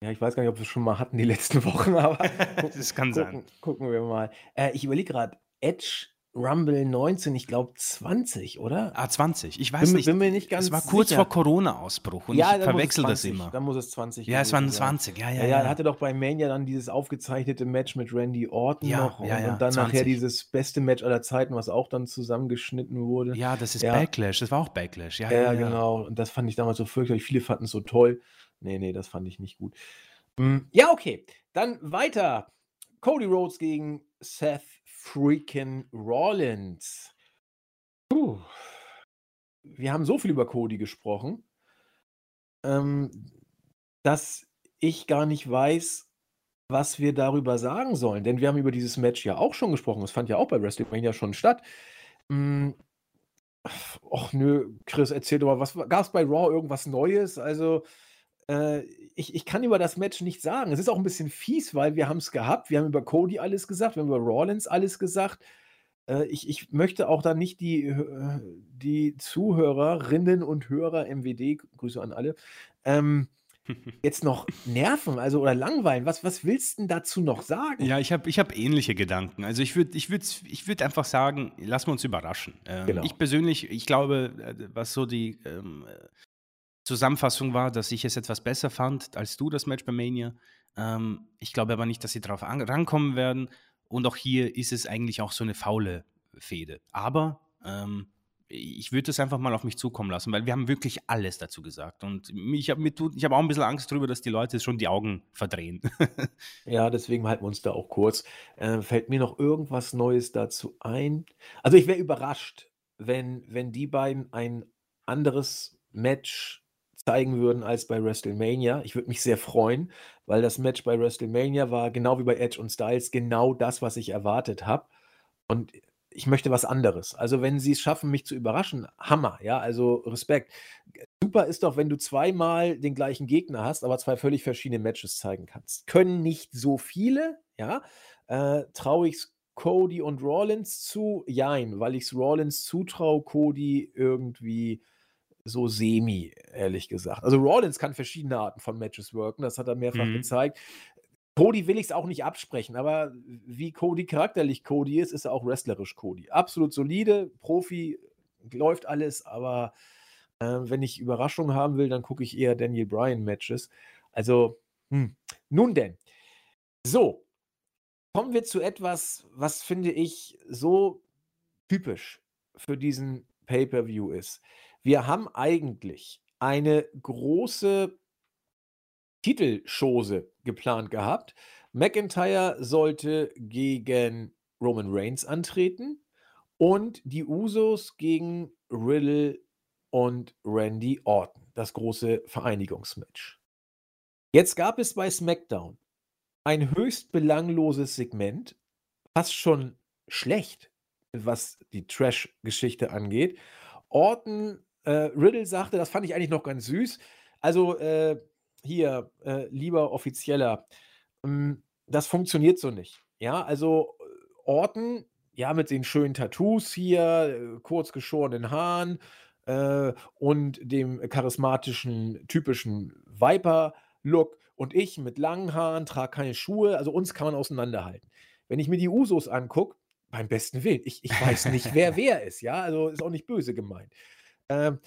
Ja, ich weiß gar nicht, ob wir es schon mal hatten die letzten Wochen, aber das kann gucken, sein. Gucken wir mal. Äh, ich überlege gerade, Edge Rumble 19, ich glaube 20, oder? Ah, 20. Ich weiß bin, nicht. Bin mir nicht ganz Es war kurz sicher. vor Corona-Ausbruch und ja, ich verwechsel das immer. Dann muss es 20 Ja, es waren gewesen sein. 20. Ja, Ja, ja, ja, ja. er hatte doch bei Mania dann dieses aufgezeichnete Match mit Randy Orton Ja, noch und, ja, ja, und dann 20. nachher dieses beste Match aller Zeiten, was auch dann zusammengeschnitten wurde. Ja, das ist Ja. Backlash. Das war auch Backlash. Ja, Ja, ja, ja. genau. Und das fand ich damals so fürchterlich. Viele fanden es so toll. Nee, nee, das fand ich nicht gut. Hm, Ja, okay. Dann weiter. Cody Rhodes gegen Seth freaking Rollins. Puh. Wir haben so viel über Cody gesprochen, ähm, dass ich gar nicht weiß, was wir darüber sagen sollen. Denn wir haben über dieses Match ja auch schon gesprochen. Es fand ja auch bei WrestleMania schon statt. Hm, Och nö, Chris, erzähl doch mal, was gab es bei Raw irgendwas Neues? Also, äh, ich, ich kann über das Match nichts sagen. Es ist auch ein bisschen fies, weil wir haben es gehabt. Wir haben über Cody alles gesagt, wir haben über Rollins alles gesagt. Äh, ich, ich möchte auch dann nicht die, äh, die Zuhörerinnen und Hörer MWD, Grüße an alle, ähm, jetzt noch nerven, also oder langweilen. Was, was willst du denn dazu noch sagen? Ja, ich habe ich hab ähnliche Gedanken. Also ich würde ich würd, ich würd einfach sagen, lassen wir uns überraschen. Ähm, Genau. Ich persönlich, ich glaube, äh, was so die ähm, äh, Zusammenfassung war, dass ich es etwas besser fand als du das Match bei Mania. Ähm, ich glaube aber nicht, dass sie darauf an- rankommen werden. Und auch hier ist es eigentlich auch so eine faule Fehde. Aber ähm, ich würde es einfach mal auf mich zukommen lassen, weil wir haben wirklich alles dazu gesagt. Und ich habe hab auch ein bisschen Angst darüber, dass die Leute schon die Augen verdrehen. Ja, deswegen halten wir uns da auch kurz. Äh, fällt mir noch irgendwas Neues dazu ein? Also ich wäre überrascht, wenn, wenn die beiden ein anderes Match zeigen würden als bei WrestleMania. Ich würde mich sehr freuen, weil das Match bei WrestleMania war genau wie bei Edge und Styles genau das, was ich erwartet habe. Und ich möchte was anderes. Also wenn sie es schaffen, mich zu überraschen, Hammer, ja, also Respekt. Super ist doch, wenn du zweimal den gleichen Gegner hast, aber zwei völlig verschiedene Matches zeigen kannst. Können nicht so viele, ja. Äh, Traue ich Cody und Rollins zu? Jein, weil ich es Rollins zutraue, Cody irgendwie so semi, ehrlich gesagt. Also Rollins kann verschiedene Arten von Matches worken, das hat er mehrfach Mhm. gezeigt. Cody will ich es auch nicht absprechen, aber wie Cody charakterlich Cody ist, ist er auch wrestlerisch Cody. Absolut solide, Profi, läuft alles, aber äh, wenn ich Überraschungen haben will, dann gucke ich eher Daniel Bryan Matches. Also, hm. nun denn. So, kommen wir zu etwas, was finde ich so typisch für diesen Pay-per-View ist. Wir haben eigentlich eine große Titelschose geplant gehabt. McIntyre sollte gegen Roman Reigns antreten und die Usos gegen Riddle und Randy Orton. Das große Vereinigungsmatch. Jetzt gab es bei SmackDown ein höchst belangloses Segment, fast schon schlecht, was die Trash-Geschichte angeht. Orton Äh, Riddle sagte, das fand ich eigentlich noch ganz süß. Also, äh, hier, äh, lieber Offizieller, hm, das funktioniert so nicht. Ja, also, Orton, ja, mit den schönen Tattoos hier, äh, kurz geschorenen Haaren, äh, und dem charismatischen, typischen Viper-Look und ich mit langen Haaren, trage keine Schuhe, also uns kann man auseinanderhalten. Wenn ich mir die Usos angucke, beim besten Willen, ich ich weiß nicht, wer wer ist, ja? Also, ist auch nicht böse gemeint. Ähm,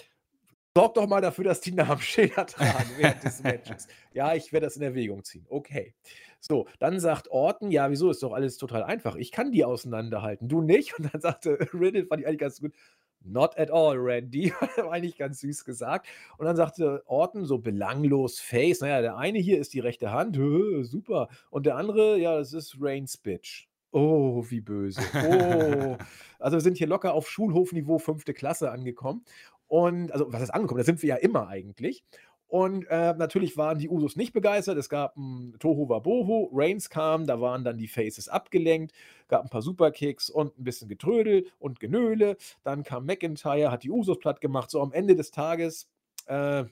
sorg doch mal dafür, dass die Namensschilder tragen während des Matches. Ja, ich werde das in Erwägung ziehen. Okay. So, dann sagt Orton: „Ja, wieso? Ist doch alles total einfach. Ich kann die auseinanderhalten, du nicht?“ Und dann sagte Riddle, fand ich eigentlich ganz gut: „Not at all, Randy.“ War eigentlich ganz süß gesagt. Und dann sagte Orton so belanglos Face: „Na ja, der eine hier ist die rechte Hand, super. Und der andere, ja, das ist Reigns Bitch.“ Oh, wie böse. Oh. Also, wir sind hier locker auf Schulhofniveau fünfte Klasse angekommen. Und also, was heißt angekommen? Da sind wir ja immer eigentlich. Und, äh, natürlich waren die Usos nicht begeistert. Es gab 'n Tohuwabohu. Reigns kam, da waren dann die Faces abgelenkt, gab 'n paar Superkicks und 'n bisschen Getrödel und Genöle. Dann kam McIntyre, hat die Usos plattgemacht. So am Ende des Tages, äh,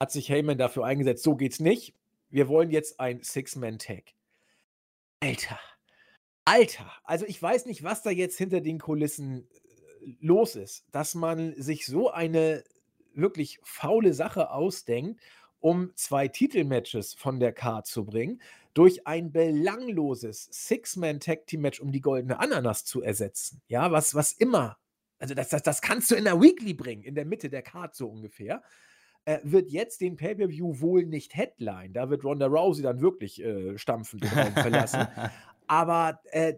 hat sich Heyman dafür eingesetzt: „So geht's nicht. Wir wollen jetzt ein Six-Man-Tag.“ Alter, Alter, also, ich weiß nicht, was da jetzt hinter den Kulissen, äh, los ist, dass man sich so eine wirklich faule Sache ausdenkt, um 2 Titelmatches von der Card zu bringen, durch ein belangloses Six-Man-Tag-Team-Match um die goldene Ananas zu ersetzen. Ja, was was immer also, das das das kannst du in der Weekly bringen, in der Mitte der Card so ungefähr. Äh, wird jetzt den Pay-per-View wohl nicht headline. Da wird Ronda Rousey dann wirklich, äh, stampfend den Raum verlassen. Aber, äh,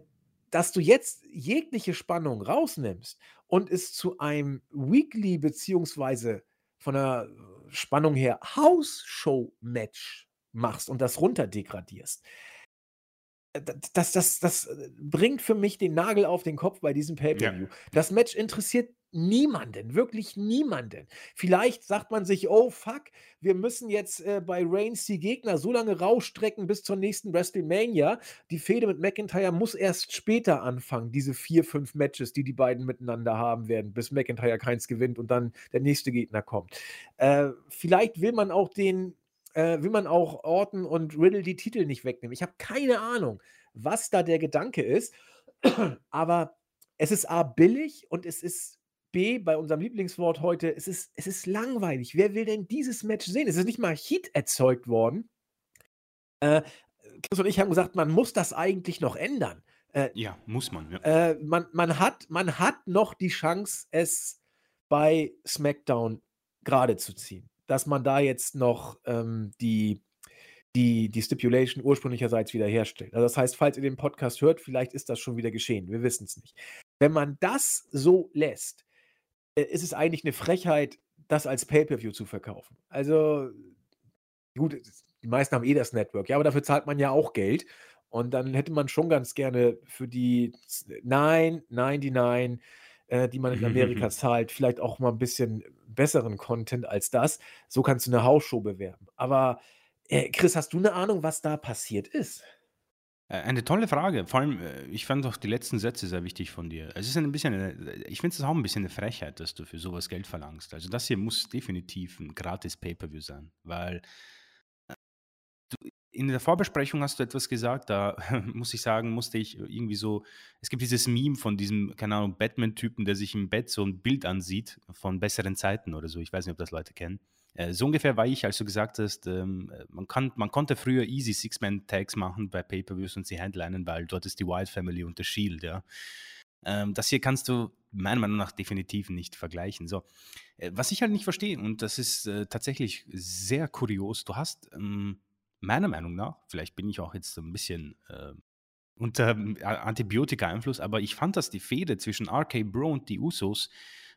dass du jetzt jegliche Spannung rausnimmst und es zu einem Weekly beziehungsweise von der Spannung her House-Show-Match machst und das runterdegradierst. Äh, das das das, äh, bringt für mich den Nagel auf den Kopf bei diesem Ja. Pay-per-View. Das Match interessiert niemanden, wirklich niemanden. Vielleicht sagt man sich: „Oh fuck, wir müssen jetzt, äh, bei Reigns die Gegner so lange rausstrecken bis zur nächsten WrestleMania. Die Fehde mit McIntyre muss erst später anfangen, diese 4, 5 Matches, die die beiden miteinander haben werden, bis McIntyre keins gewinnt und dann der nächste Gegner kommt.“ Äh, vielleicht will man auch den äh, will man auch Orton und Riddle die Titel nicht wegnehmen. Ich habe keine Ahnung, was da der Gedanke ist, aber es ist A billig und es ist B, bei unserem Lieblingswort heute, es ist es ist langweilig. Wer will denn dieses Match sehen? Es ist nicht mal Heat erzeugt worden. Äh, Chris und ich haben gesagt, man muss das eigentlich noch ändern. Äh, Ja, muss man, ja. äh, man man hat man hat noch die Chance, es bei SmackDown gerade zu ziehen. Dass man da jetzt noch, ähm, die die die Stipulation ursprünglicherseits wiederherstellt. Also, das heißt, falls ihr den Podcast hört, vielleicht ist das schon wieder geschehen. Wir wissen's nicht. Wenn man das so lässt, äh, ist es eigentlich 'ne Frechheit, das als Pay-per-View zu verkaufen. Also, gut, die meisten haben eh das Network, ja, aber dafür zahlt man ja auch Geld. Und dann hätte man schon ganz gerne für die z 9,99, äh, die man in Amerika zahlt, vielleicht auch mal 'n bisschen besseren Content als das. So kannst du 'ne Hausshow bewerben. Aber, äh, Chris, hast du 'ne Ahnung, was da passiert ist? Eine tolle Frage. Vor allem, äh, ich fand auch die letzten Sätze sehr wichtig von dir. Es ist ein bisschen 'ne äh, ich finde es auch ein bisschen 'ne Frechheit, dass du für so was Geld verlangst. Also, das hier muss definitiv 'n gratis Pay-per-View sein, weil, in der Vorbesprechung hast du etwas gesagt, da muss ich sagen, musste ich irgendwie so es gibt dieses Meme von diesem, keine Ahnung, Batman-Typen, der sich im Bett so 'n Bild ansieht von besseren Zeiten oder so. Ich weiß nicht, ob das Leute kennen. Äh, so ungefähr war ich, als du gesagt hast, ähm, äh, man kann man konnte früher easy Six-Man-Tags machen bei Pay-per-Views und sie headlinen, weil dort ist die Wyatt Family und The Shield, ja. Ähm, das hier kannst du meiner Meinung nach definitiv nicht vergleichen. So, äh, was ich halt nicht verstehe, und das ist, äh, tatsächlich sehr kurios, du hast, ähm, meiner Meinung nach vielleicht bin ich auch jetzt so 'n bisschen, äh, unter A Antibiotika-Einfluss, aber ich fand, dass die Fehde zwischen RK Bro und die Usos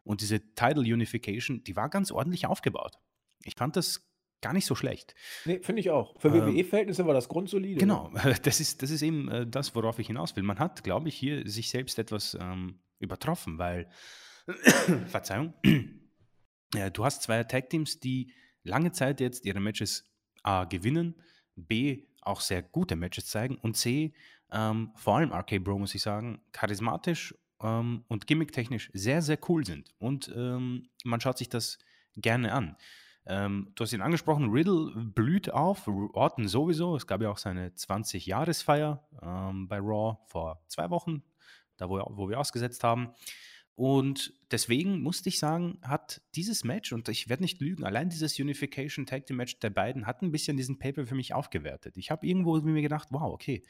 und diese Title Unification, die war ganz ordentlich aufgebaut. Ich fand das gar nicht so schlecht. Ne, finde ich auch. Für Ähm WWE-Verhältnisse war das grundsolide, ja. Genau, das ist das ist eben, äh, das, worauf ich hinaus will. Man hat, glaube ich, hier sich selbst etwas, ähm, übertroffen, weil Verzeihung. Äh, du hast 2 Tag-Teams, die lange Zeit jetzt ihre Matches A gewinnen, B auch sehr gute Matches zeigen und C, ähm, vor allem RK Bro, muss ich sagen, charismatisch ähm, und gimmicktechnisch sehr, sehr cool sind. Und ähm, man schaut sich das gerne an. Ähm, du hast ihn angesprochen, Riddle blüht auf, Orton sowieso. Es gab ja auch seine 20-Jahresfeier ähm, bei Raw vor zwei Wochen, da wo, wo wir ausgesetzt haben. Und deswegen musste ich sagen, hat dieses Match, und ich werde nicht lügen, allein dieses Unification Tag Team Match der beiden hat ein bisschen diesen Paper für mich aufgewertet. Ich habe irgendwo mir gedacht, wow, okay,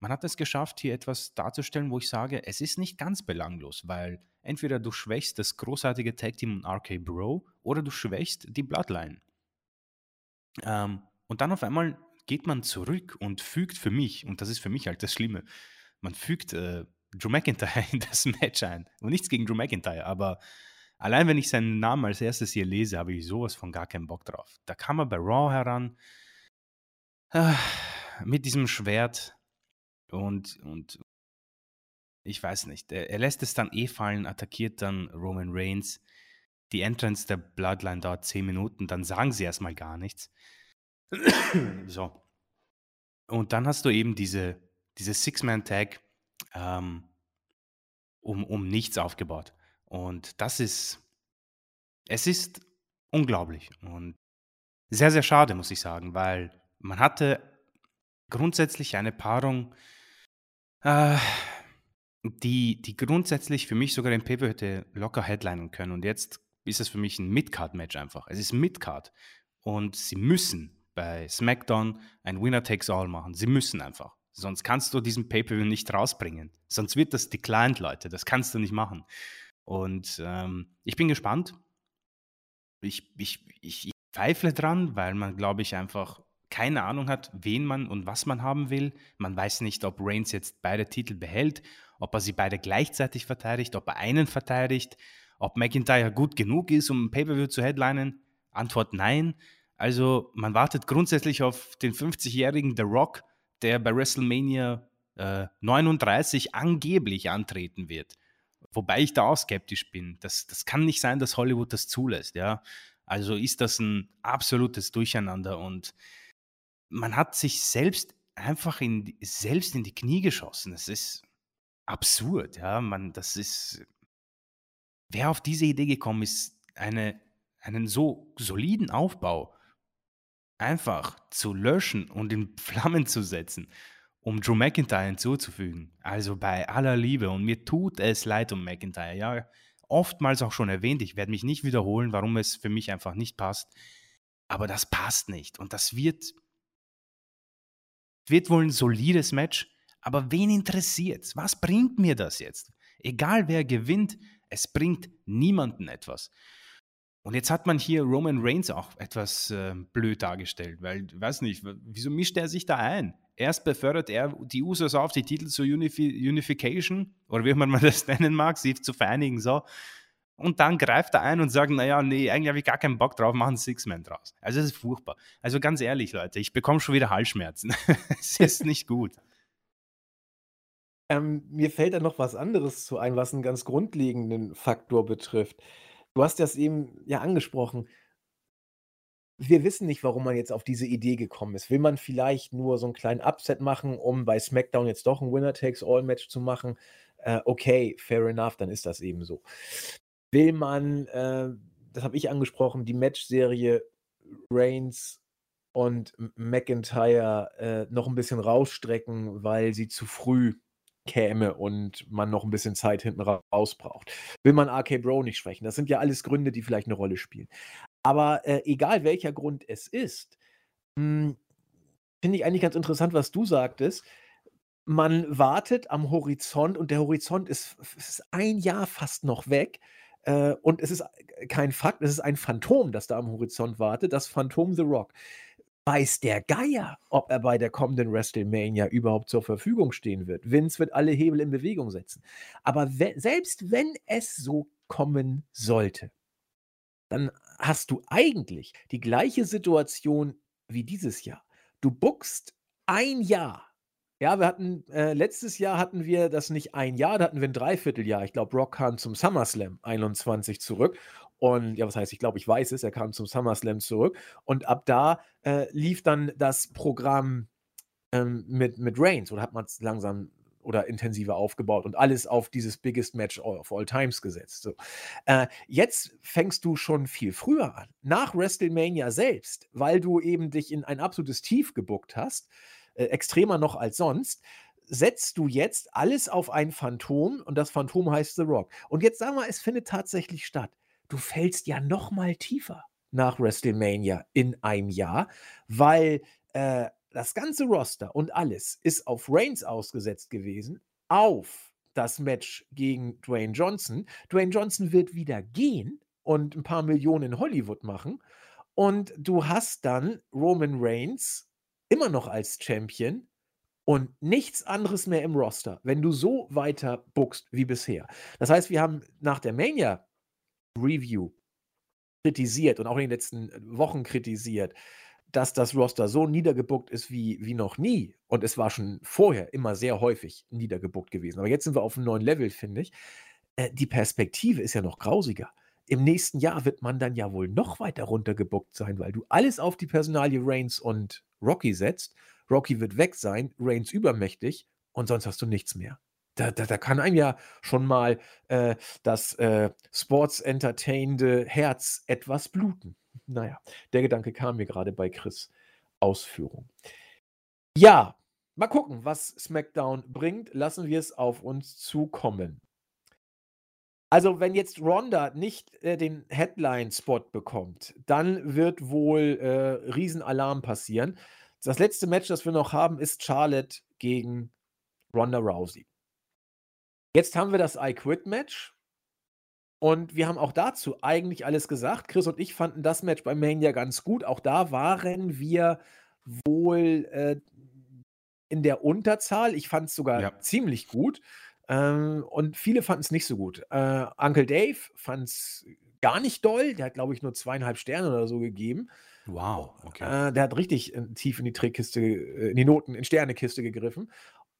man hat es geschafft, hier etwas darzustellen, wo ich sage, es ist nicht ganz belanglos, weil entweder du schwächst das großartige Tag Team RK Bro oder du schwächst die Bloodline. Ähm, und dann auf einmal geht man zurück und fügt für mich, und das ist für mich halt das Schlimme, man fügt äh, Drew McIntyre in das Match ein. Und nichts gegen Drew McIntyre, aber allein wenn ich seinen Namen als erstes hier lese, habe ich sowas von gar keinen Bock drauf. Da kam er bei Raw heran äh, mit diesem Schwert und, und ich weiß nicht. Er, er lässt es dann eh fallen, attackiert dann Roman Reigns. Die Entrance der Bloodline dauert 10 Minuten, dann sagen sie erstmal gar nichts. so. Und dann hast du eben diese, diese Six-Man-Tag ähm, um, um nichts aufgebaut. Und das ist, es ist unglaublich und sehr, sehr schade, muss ich sagen, weil man hatte grundsätzlich eine Paarung, äh, die, die grundsätzlich für mich sogar den Paper hätte locker headlinen können. Und jetzt ist es für mich ein Mid-Card-Match einfach. Es ist Mid-Card. Und sie müssen bei SmackDown ein Winner-Takes-All machen. Sie müssen einfach. Sonst kannst du diesen Pay-Per-View nicht rausbringen. Sonst wird das declined, Leute. Das kannst du nicht machen. Und ähm, ich bin gespannt. Ich, ich, ich, ich zweifle dran, weil man, glaube ich, einfach keine Ahnung hat, wen man und was man haben will. Man weiß nicht, ob Reigns jetzt beide Titel behält, ob er sie beide gleichzeitig verteidigt, ob er einen verteidigt, ob McIntyre gut genug ist, um ein Pay-Per-View zu headlinen. Antwort nein. Also man wartet grundsätzlich auf den 50-jährigen The Rock, der bei WrestleMania äh, 39 angeblich antreten wird. Wobei ich da auch skeptisch bin. Das, das kann nicht sein, dass Hollywood das zulässt, ja. Also ist das ein absolutes Durcheinander und man hat sich selbst einfach in, selbst in die Knie geschossen. Es ist absurd, ja. Man, das ist. Wer auf diese Idee gekommen ist, eine, einen so soliden Aufbau einfach zu löschen und in Flammen zu setzen, um Drew McIntyre hinzuzufügen. Also bei aller Liebe und mir tut es leid um McIntyre. Ja, oftmals auch schon erwähnt, ich werde mich nicht wiederholen, warum es für mich einfach nicht passt. Aber das passt nicht und das wird wird wohl ein solides Match, aber wen interessiert's? Was bringt mir das jetzt? Egal wer gewinnt, es bringt niemanden etwas. Und jetzt hat man hier Roman Reigns auch etwas äh, blöd dargestellt, weil, weiß nicht, wieso mischt er sich da ein? Erst befördert er die Usos auf, die Titel zur Unifi Unification, oder wie man das nennen mag, sie zu vereinigen, so. Und dann greift er ein und sagt, naja, nee, eigentlich habe ich gar keinen Bock drauf, machen Six-Man draus. Also es ist furchtbar. Also ganz ehrlich, Leute, ich bekomme schon wieder Halsschmerzen. es ist nicht gut. Ähm, mir fällt da noch was anderes zu ein, was einen ganz grundlegenden Faktor betrifft. Du hast das eben ja angesprochen. Wir wissen nicht, warum man jetzt auf diese Idee gekommen ist. Will man vielleicht nur so einen kleinen Upset machen, um bei SmackDown jetzt doch ein Winner-Takes-All-Match zu machen? Äh, okay, fair enough, dann ist das eben so. Will man, äh, das habe ich angesprochen, die Matchserie Reigns und McIntyre äh, noch ein bisschen rausstrecken, weil sie zu früh käme und man noch ein bisschen Zeit hinten raus braucht. Will man RK Bro nicht schwächen? Das sind ja alles Gründe, die vielleicht eine Rolle spielen. Aber äh, egal welcher Grund es ist, hm, finde ich eigentlich ganz interessant, was du sagtest. Man wartet am Horizont und der Horizont ist, ist ein Jahr fast noch weg. Äh, und es ist kein Fakt, es ist ein Phantom, das da am Horizont wartet, das Phantom The Rock weiß der Geier, ob er bei der kommenden WrestleMania überhaupt zur Verfügung stehen wird. Vince wird alle Hebel in Bewegung setzen. Aber we selbst wenn es so kommen sollte, dann hast du eigentlich die gleiche Situation wie dieses Jahr. Du buckst ein Jahr. Ja, wir hatten äh, letztes Jahr hatten wir das nicht ein Jahr, da hatten wir ein Dreivierteljahr. Ich glaube, Rock kam zum SummerSlam 21 zurück und ja, was heißt, ich glaube, ich weiß es, er kam zum SummerSlam zurück. Und ab da äh, lief dann das Programm ähm, mit, mit Reigns oder hat man es langsam oder intensiver aufgebaut und alles auf dieses Biggest Match of All Times gesetzt. So. Äh, jetzt fängst du schon viel früher an, nach WrestleMania selbst, weil du eben dich in ein absolutes Tief gebuckt hast, äh, extremer noch als sonst setzt du jetzt alles auf ein Phantom und das Phantom heißt The Rock. Und jetzt sag mal, es findet tatsächlich statt. Du fällst ja noch mal tiefer nach WrestleMania in einem Jahr, weil äh, das ganze Roster und alles ist auf Reigns ausgesetzt gewesen, auf das Match gegen Dwayne Johnson. Dwayne Johnson wird wieder gehen und ein paar Millionen in Hollywood machen. Und du hast dann Roman Reigns immer noch als Champion und nichts anderes mehr im Roster, wenn du so weiter bookst wie bisher. Das heißt, wir haben nach der Mania Review kritisiert und auch in den letzten Wochen kritisiert, dass das Roster so niedergebuckt ist wie, wie noch nie. Und es war schon vorher immer sehr häufig niedergebuckt gewesen. Aber jetzt sind wir auf einem neuen Level, finde ich. Äh, die Perspektive ist ja noch grausiger. Im nächsten Jahr wird man dann ja wohl noch weiter runtergebuckt sein, weil du alles auf die Personalie Reigns und Rocky setzt. Rocky wird weg sein, Reigns übermächtig und sonst hast du nichts mehr. Da, da, da kann einem ja schon mal äh, das äh, Sports-entertainende Herz etwas bluten. Naja, der Gedanke kam mir gerade bei Chris Ausführung. Ja, mal gucken, was SmackDown bringt. Lassen wir es auf uns zukommen. Also, wenn jetzt Ronda nicht äh, den Headline-Spot bekommt, dann wird wohl äh, Riesenalarm passieren. Das letzte Match, das wir noch haben, ist Charlotte gegen Ronda Rousey. Jetzt haben wir das I Quit Match. Und wir haben auch dazu eigentlich alles gesagt. Chris und ich fanden das Match bei Mania ganz gut. Auch da waren wir wohl äh, in der Unterzahl. Ich fand es sogar ja. ziemlich gut. Ähm, und viele fanden es nicht so gut. Äh, Uncle Dave fand es gar nicht doll. Der hat, glaube ich, nur zweieinhalb Sterne oder so gegeben. Wow, okay. Äh, der hat richtig äh, tief in die Trickkiste, äh, in die Noten, in Sternekiste gegriffen.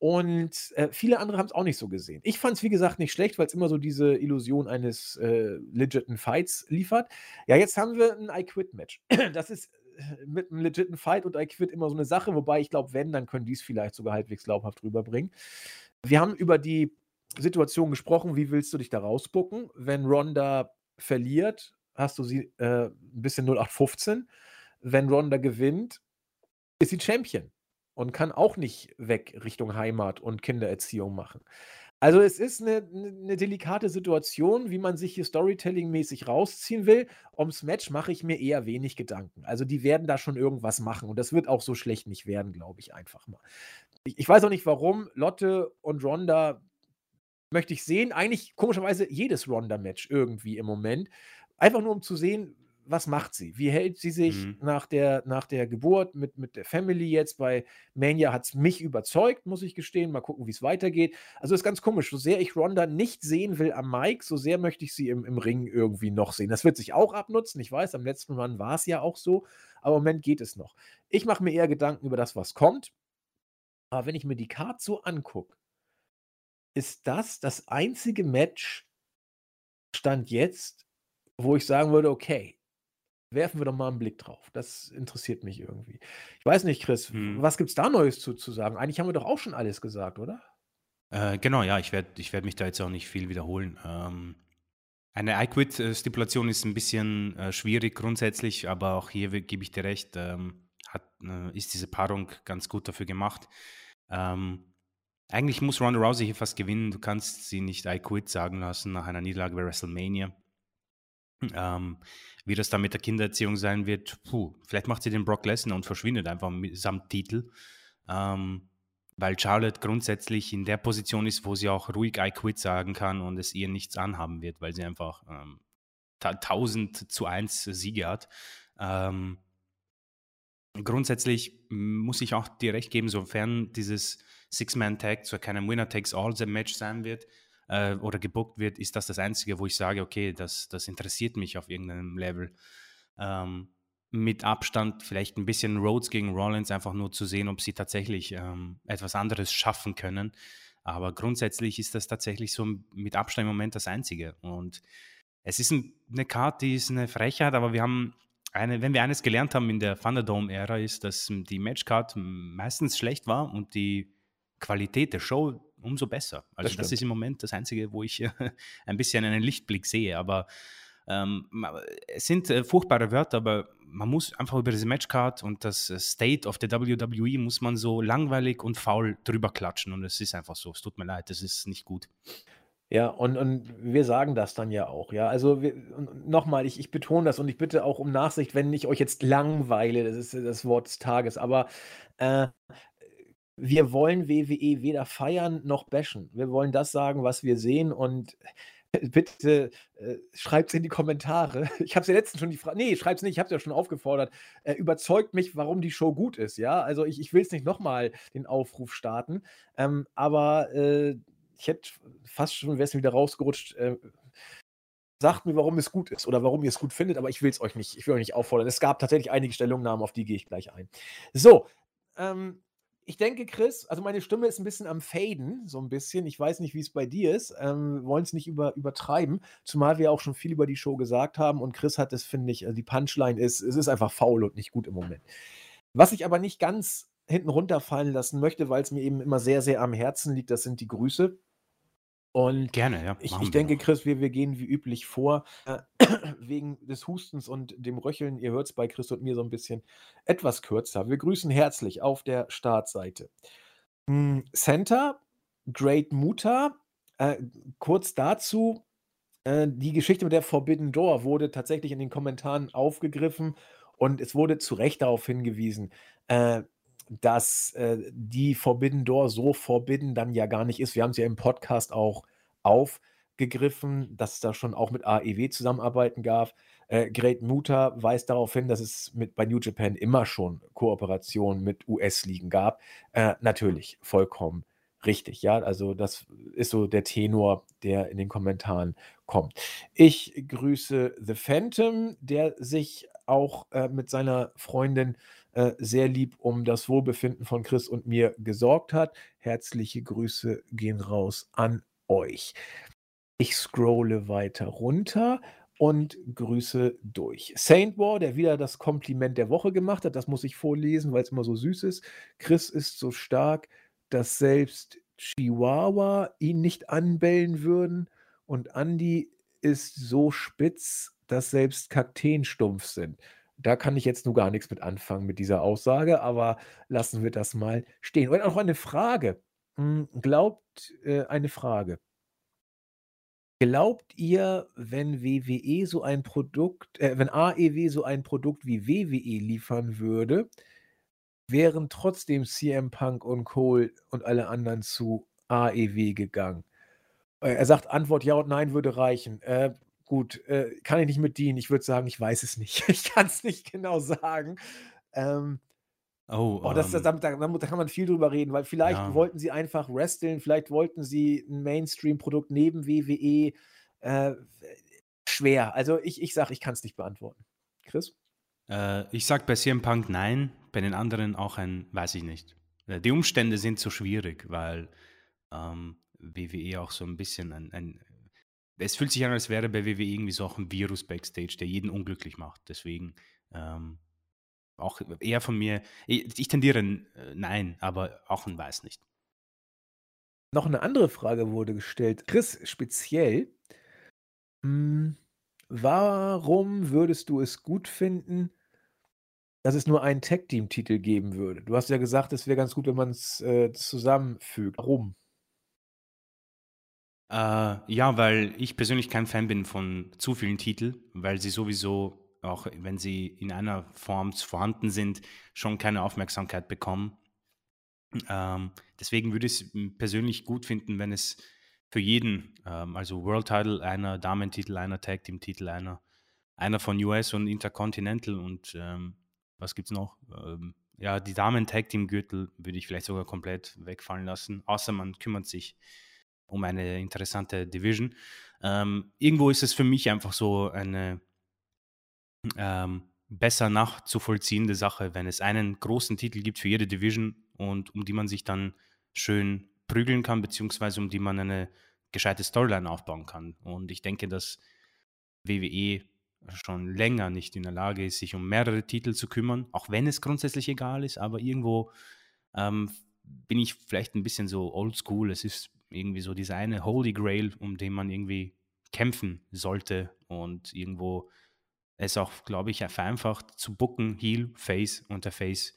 Und äh, viele andere haben es auch nicht so gesehen. Ich fand es, wie gesagt, nicht schlecht, weil es immer so diese Illusion eines äh, legiten Fights liefert. Ja, jetzt haben wir ein I-Quit-Match. Das ist äh, mit einem legiten Fight und I-Quit immer so eine Sache, wobei ich glaube, wenn, dann können die es vielleicht sogar halbwegs glaubhaft rüberbringen. Wir haben über die Situation gesprochen, wie willst du dich da rausbucken? Wenn Ronda verliert, hast du sie äh, ein bisschen 0815. Wenn Ronda gewinnt, ist sie Champion und kann auch nicht weg Richtung Heimat und Kindererziehung machen. Also es ist eine, eine delikate Situation, wie man sich hier Storytelling-mäßig rausziehen will. Ums Match mache ich mir eher wenig Gedanken. Also die werden da schon irgendwas machen und das wird auch so schlecht nicht werden, glaube ich einfach mal. Ich, ich weiß auch nicht warum. Lotte und Ronda möchte ich sehen. Eigentlich komischerweise jedes Ronda-Match irgendwie im Moment. Einfach nur um zu sehen, was macht sie? Wie hält sie sich mhm. nach, der, nach der Geburt mit, mit der Family jetzt? Bei Mania hat es mich überzeugt, muss ich gestehen. Mal gucken, wie es weitergeht. Also ist ganz komisch. So sehr ich Ronda nicht sehen will am Mike, so sehr möchte ich sie im, im Ring irgendwie noch sehen. Das wird sich auch abnutzen. Ich weiß, am letzten Run war es ja auch so. Aber im Moment geht es noch. Ich mache mir eher Gedanken über das, was kommt. Aber wenn ich mir die Card so angucke, ist das das einzige Match, Stand jetzt, wo ich sagen würde, okay, werfen wir doch mal einen Blick drauf. Das interessiert mich irgendwie. Ich weiß nicht, Chris, hm. was gibt es da Neues zu, zu sagen? Eigentlich haben wir doch auch schon alles gesagt, oder? Äh, genau, ja, ich werde ich werd mich da jetzt auch nicht viel wiederholen. Ähm, eine I-Quit-Stipulation ist ein bisschen äh, schwierig grundsätzlich, aber auch hier gebe ich dir recht, ähm, hat, äh, ist diese Paarung ganz gut dafür gemacht. Ähm, eigentlich muss Ronda Rousey hier fast gewinnen. Du kannst sie nicht I Quit sagen lassen nach einer Niederlage bei WrestleMania. Ähm, wie das dann mit der Kindererziehung sein wird, puh, vielleicht macht sie den Brock Lesnar und verschwindet einfach samt Titel. Ähm, weil Charlotte grundsätzlich in der Position ist, wo sie auch ruhig I quit sagen kann und es ihr nichts anhaben wird, weil sie einfach ähm, 1000 zu 1 Siege hat. Ähm, grundsätzlich muss ich auch dir recht geben, sofern dieses Six-Man-Tag zu keinem Winner-Takes-All-Match sein wird, äh, oder gebuckt wird, ist das das Einzige, wo ich sage, okay, das, das interessiert mich auf irgendeinem Level. Ähm, mit Abstand vielleicht ein bisschen Rhodes gegen Rollins, einfach nur zu sehen, ob sie tatsächlich ähm, etwas anderes schaffen können. Aber grundsätzlich ist das tatsächlich so mit Abstand im Moment das Einzige. Und es ist ein, eine Karte, die ist eine Frechheit, aber wir haben eine, wenn wir eines gelernt haben in der Thunderdome-Ära, ist, dass die Matchcard meistens schlecht war und die Qualität der Show umso besser. Also das, das ist im Moment das Einzige, wo ich ein bisschen einen Lichtblick sehe. Aber ähm, es sind äh, furchtbare Wörter, aber man muss einfach über diese Matchcard und das äh, State of the WWE muss man so langweilig und faul drüber klatschen und es ist einfach so. Es tut mir leid, das ist nicht gut. Ja, und, und wir sagen das dann ja auch, ja. Also nochmal, ich, ich betone das und ich bitte auch um Nachsicht, wenn ich euch jetzt langweile, das ist das Wort des Tages, aber äh, wir wollen WWE weder feiern noch bashen. Wir wollen das sagen, was wir sehen und bitte äh, schreibt es in die Kommentare. Ich habe es ja letztens schon die Frage, nee, schreibt nicht, ich habe es ja schon aufgefordert. Äh, überzeugt mich, warum die Show gut ist, ja. Also ich, ich will es nicht nochmal den Aufruf starten, ähm, aber äh, ich hätte fast schon, wäre es wieder rausgerutscht, äh, sagt mir, warum es gut ist oder warum ihr es gut findet, aber ich will es euch nicht, ich will euch nicht auffordern. Es gab tatsächlich einige Stellungnahmen, auf die gehe ich gleich ein. So, ähm, ich denke, Chris, also meine Stimme ist ein bisschen am Faden, so ein bisschen. Ich weiß nicht, wie es bei dir ist. Ähm, wir wollen es nicht über, übertreiben, zumal wir auch schon viel über die Show gesagt haben und Chris hat es, finde ich, also die Punchline ist, es ist einfach faul und nicht gut im Moment. Was ich aber nicht ganz hinten runterfallen lassen möchte, weil es mir eben immer sehr, sehr am Herzen liegt, das sind die Grüße. Und Gerne, ja. Ich, ich denke, Chris, wir, wir gehen wie üblich vor, äh, wegen des Hustens und dem Röcheln. Ihr hört es bei Chris und mir so ein bisschen etwas kürzer. Wir grüßen herzlich auf der Startseite. Hm, Center, Great Muta, äh, kurz dazu, äh, die Geschichte mit der Forbidden Door wurde tatsächlich in den Kommentaren aufgegriffen und es wurde zu Recht darauf hingewiesen, äh, dass äh, die Forbidden Door so forbidden dann ja gar nicht ist. Wir haben es ja im Podcast auch aufgegriffen, dass es da schon auch mit AEW zusammenarbeiten gab. Äh, Great Muta weist darauf hin, dass es mit, bei New Japan immer schon Kooperationen mit US-Ligen gab. Äh, natürlich, vollkommen richtig, ja. Also das ist so der Tenor, der in den Kommentaren kommt. Ich grüße The Phantom, der sich auch äh, mit seiner Freundin äh, sehr lieb um das Wohlbefinden von Chris und mir gesorgt hat. Herzliche Grüße gehen raus an euch. Ich scrolle weiter runter und grüße durch. Saint War, der wieder das Kompliment der Woche gemacht hat, das muss ich vorlesen, weil es immer so süß ist. Chris ist so stark, dass selbst Chihuahua ihn nicht anbellen würden und Andy ist so spitz, dass selbst Kakteen stumpf sind. Da kann ich jetzt nur gar nichts mit anfangen mit dieser Aussage, aber lassen wir das mal stehen. Und auch eine Frage. Hm, glaubt äh, eine Frage. Glaubt ihr, wenn WWE so ein Produkt, äh, wenn AEW so ein Produkt wie WWE liefern würde, wären trotzdem CM Punk und Cole und alle anderen zu AEW gegangen? Äh, er sagt, Antwort ja und nein würde reichen. Äh, Gut, äh, kann ich nicht mit dienen. Ich würde sagen, ich weiß es nicht. Ich kann es nicht genau sagen. Ähm, oh, oh das, das, ähm da, da, da, kann man viel drüber reden, weil vielleicht ja. wollten sie einfach wresteln, vielleicht wollten sie ein Mainstream-Produkt neben WWE. Äh, schwer. Also ich, ich sage, ich kann es nicht beantworten. Chris? Äh, ich sage bei CM Punk nein, bei den anderen auch ein, weiß ich nicht. Äh, die Umstände sind so schwierig, weil ähm, WWE auch so ein bisschen ein, ein es fühlt sich an, als wäre bei WWE irgendwie so auch ein Virus backstage, der jeden unglücklich macht. Deswegen ähm, auch eher von mir, ich, ich tendiere äh, nein, aber auch ein weiß nicht. Noch eine andere Frage wurde gestellt. Chris, speziell, mh, hm, warum würdest du es gut finden, dass es nur einen Tag-Team-Titel geben würde? Du hast ja gesagt, es wäre ganz gut, wenn man es äh, zusammenfügt. Warum? Äh, ja, weil ich persönlich kein Fan bin von zu vielen Titeln, weil sie sowieso, auch wenn sie in einer Form vorhanden sind, schon keine Aufmerksamkeit bekommen. Ähm, deswegen würde ich es persönlich gut finden, wenn es für jeden, ähm, also World Title einer, Damentitel einer, Tag Team Titel einer, einer von US und Intercontinental und ähm, was es noch? Ähm, ja, die Damen Tag Team Gürtel würde ich vielleicht sogar komplett wegfallen lassen, außer man kümmert sich um eine interessante Division. Ähm, irgendwo ist es für mich einfach so eine ähm, besser nachzuvollziehende Sache, wenn es einen großen Titel gibt für jede Division und um die man sich dann schön prügeln kann, beziehungsweise um die man eine gescheite Storyline aufbauen kann. Und ich denke, dass WWE schon länger nicht in der Lage ist, sich um mehrere Titel zu kümmern, auch wenn es grundsätzlich egal ist, aber irgendwo ähm, bin ich vielleicht ein bisschen so oldschool. Es ist irgendwie so dieser eine Holy Grail, um den man irgendwie kämpfen sollte und irgendwo es auch, glaube ich, vereinfacht zu bucken, Heel, Face und der Face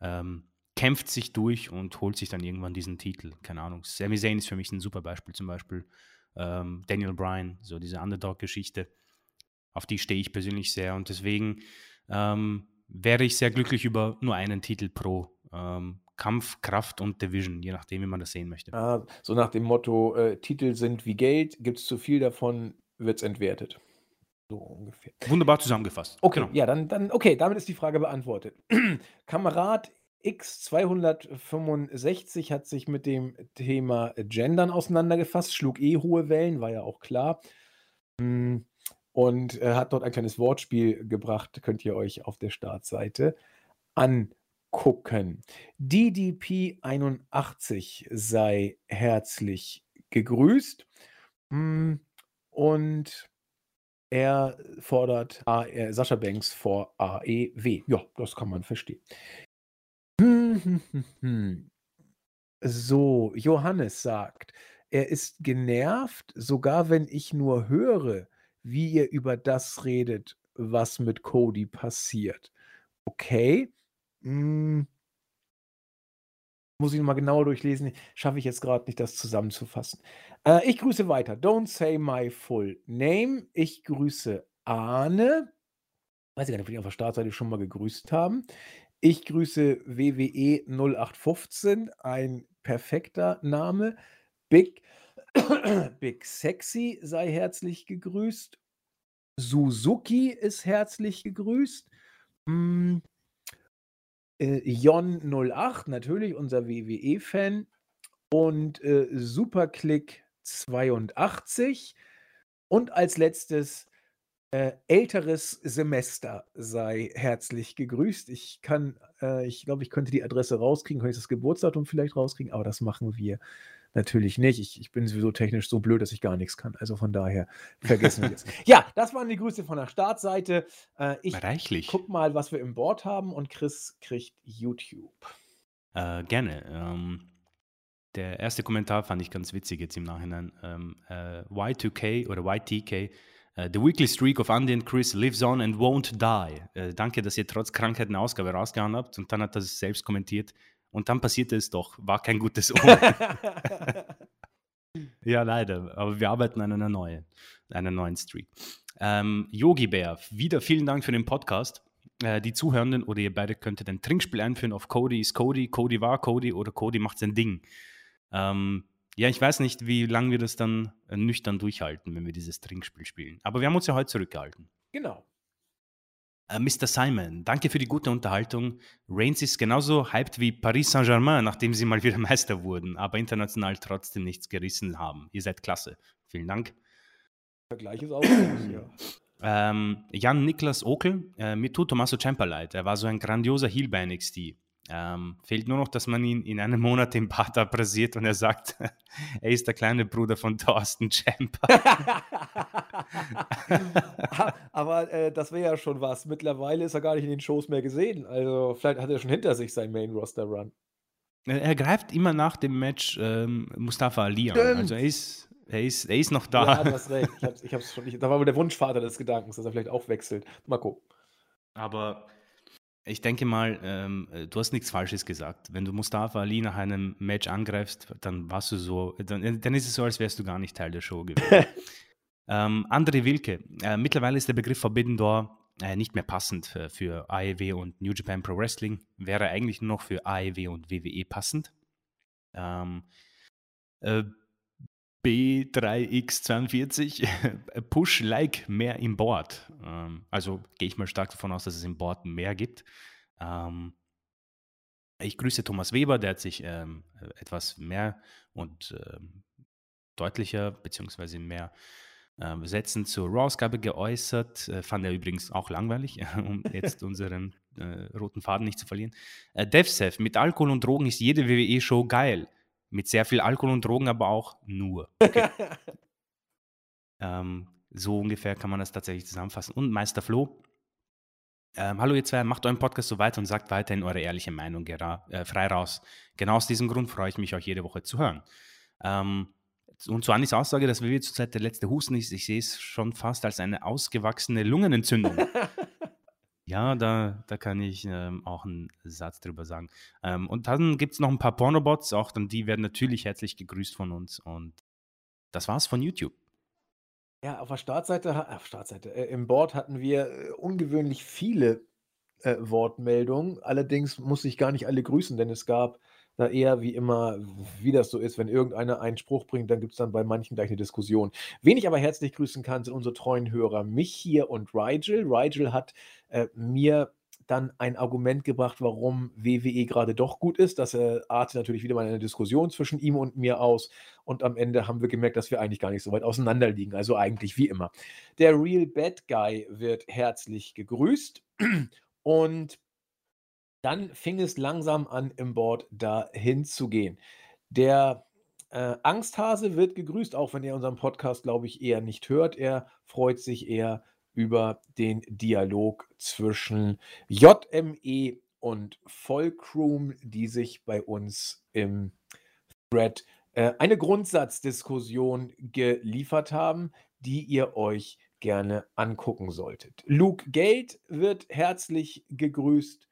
ähm, kämpft sich durch und holt sich dann irgendwann diesen Titel. Keine Ahnung. Sami Zayn ist für mich ein super Beispiel, zum Beispiel ähm, Daniel Bryan, so diese Underdog-Geschichte. Auf die stehe ich persönlich sehr und deswegen ähm, wäre ich sehr glücklich über nur einen Titel pro ähm, Kampf, Kraft und Division, je nachdem, wie man das sehen möchte. Ah, so nach dem Motto, äh, Titel sind wie Geld, gibt es zu viel davon, wird es entwertet. So ungefähr. Wunderbar zusammengefasst. Okay, genau. ja, dann, dann, okay, damit ist die Frage beantwortet. Kamerad X265 hat sich mit dem Thema Gendern auseinandergefasst, schlug eh hohe Wellen, war ja auch klar. Hm, und äh, hat dort ein kleines Wortspiel gebracht, könnt ihr euch auf der Startseite angucken. DDP81 sei herzlich gegrüßt. Hm, und er fordert äh, Sascha Banks vor AEW. Ja, das kann man verstehen. So, Johannes sagt, er ist genervt, sogar wenn ich nur höre, wie ihr über das redet, was mit Cody passiert. Okay. Hm. Muss ich nochmal genauer durchlesen. Schaffe ich jetzt gerade nicht, das zusammenzufassen. Äh, ich grüße weiter. Don't say my full name. Ich grüße Arne. Weiß ich gar nicht, ob wir auf der Startseite schon mal gegrüßt haben. Ich grüße WWE 0815, ein perfekter Name. Big, Big Sexy sei herzlich gegrüßt. Suzuki ist herzlich gegrüßt. Hm. Äh, Jon08, natürlich unser WWE-Fan. Und äh, Superclick82. Und als letztes äh, älteres Semester sei herzlich gegrüßt. Ich kann, äh, ich glaube, ich könnte die Adresse rauskriegen, könnte ich das Geburtsdatum vielleicht rauskriegen, aber das machen wir natürlich nicht. Ich, ich bin sowieso technisch so blöd, dass ich gar nichts kann. Also von daher vergessen wir das. Ja, das waren die Grüße von der Startseite. Äh, ich Reichlich. guck mal, was wir im Board haben und Chris kriegt YouTube. Äh, gerne. Ähm, der erste Kommentar fand ich ganz witzig jetzt im Nachhinein. Ähm, äh, Y2K oder YTK Uh, the weekly streak of Andy and Chris lives on and won't die. Uh, danke, dass ihr trotz Krankheit eine Ausgabe rausgehauen habt. Und dann hat er es selbst kommentiert. Und dann passierte es doch. War kein gutes Omen. ja, leider. Aber wir arbeiten an einer neuen, einer neuen Streak. Ähm, Yogi Bär, wieder vielen Dank für den Podcast. Äh, die Zuhörenden oder ihr beide könntet ein Trinkspiel einführen auf Cody ist Cody, Cody war Cody oder Cody macht sein Ding. Ähm, ja, ich weiß nicht, wie lange wir das dann nüchtern durchhalten, wenn wir dieses Trinkspiel spielen. Aber wir haben uns ja heute zurückgehalten. Genau. Äh, Mr. Simon, danke für die gute Unterhaltung. Reigns ist genauso hyped wie Paris Saint-Germain, nachdem sie mal wieder Meister wurden, aber international trotzdem nichts gerissen haben. Ihr seid klasse. Vielen Dank. Vergleich ist auch ja. Ähm, Jan Niklas Okel, äh, mir tut Tommaso Ciampa leid. Er war so ein grandioser Heel bei NXT. Ähm, fehlt nur noch, dass man ihn in einem Monat im Bad abrasiert und er sagt, er ist der kleine Bruder von Thorsten Champer. Aber äh, das wäre ja schon was. Mittlerweile ist er gar nicht in den Shows mehr gesehen. Also vielleicht hat er schon hinter sich seinen Main-Roster-Run. Er greift immer nach dem Match ähm, Mustafa Ali an. Also er ist, er, ist, er ist noch da. Ja, du hast recht. Ich hab's, ich hab's schon, ich, da war wohl der Wunschvater des Gedankens, dass er vielleicht auch wechselt. Mal gucken. Aber ich denke mal, ähm, äh, du hast nichts Falsches gesagt. Wenn du Mustafa Ali nach einem Match angreifst, dann warst du so, dann, dann ist es so, als wärst du gar nicht Teil der Show gewesen. ähm, André Wilke, äh, mittlerweile ist der Begriff Forbidden Door äh, nicht mehr passend für, für AEW und New Japan Pro Wrestling. Wäre eigentlich nur noch für AEW und WWE passend. Ähm, äh, B3X42, Push Like mehr im Board. Ähm, also gehe ich mal stark davon aus, dass es im Board mehr gibt. Ähm, ich grüße Thomas Weber, der hat sich ähm, etwas mehr und deutlicher beziehungsweise mehr Sätzen zur Raw-Ausgabe geäußert. Äh, fand er übrigens auch langweilig, um jetzt unseren äh, roten Faden nicht zu verlieren. Äh, DevSef, mit Alkohol und Drogen ist jede WWE-Show geil. Mit sehr viel Alkohol und Drogen, aber auch nur. Okay. ähm, so ungefähr kann man das tatsächlich zusammenfassen. Und Meister Flo, ähm, hallo ihr zwei, macht euren Podcast so weiter und sagt weiterhin eure ehrliche Meinung äh, frei raus. Genau aus diesem Grund freue ich mich, euch jede Woche zu hören. Ähm, und zu Anis Aussage, dass wir zurzeit der letzte Husten ist, ich sehe es schon fast als eine ausgewachsene Lungenentzündung. ja, da, da kann ich ähm, auch einen Satz drüber sagen. Ähm, und dann gibt es noch ein paar Pornobots, auch dann die werden natürlich herzlich gegrüßt von uns. Und das war's von YouTube. Ja, auf der Startseite, auf Startseite, äh, im Board hatten wir äh, ungewöhnlich viele äh, Wortmeldungen. Allerdings muss ich gar nicht alle grüßen, denn es gab da eher wie immer, wie das so ist, wenn irgendeiner einen Spruch bringt, dann gibt es dann bei manchen gleich eine Diskussion. Wen ich aber herzlich grüßen kann, sind unsere treuen Hörer, mich hier und Rigel. Rigel hat äh, mir dann ein Argument gebracht, warum WWE gerade doch gut ist. Das äh, artet natürlich wieder mal eine Diskussion zwischen ihm und mir aus. Und am Ende haben wir gemerkt, dass wir eigentlich gar nicht so weit auseinander liegen. Also eigentlich wie immer. Der Real Bad Guy wird herzlich gegrüßt. Und dann fing es langsam an, im Board dahin zu gehen. Der äh, Angsthase wird gegrüßt, auch wenn er unseren Podcast, glaube ich, eher nicht hört. Er freut sich eher über den Dialog zwischen JME und Volkroom, die sich bei uns im Thread äh, eine Grundsatzdiskussion geliefert haben, die ihr euch gerne angucken solltet. Luke Gate wird herzlich gegrüßt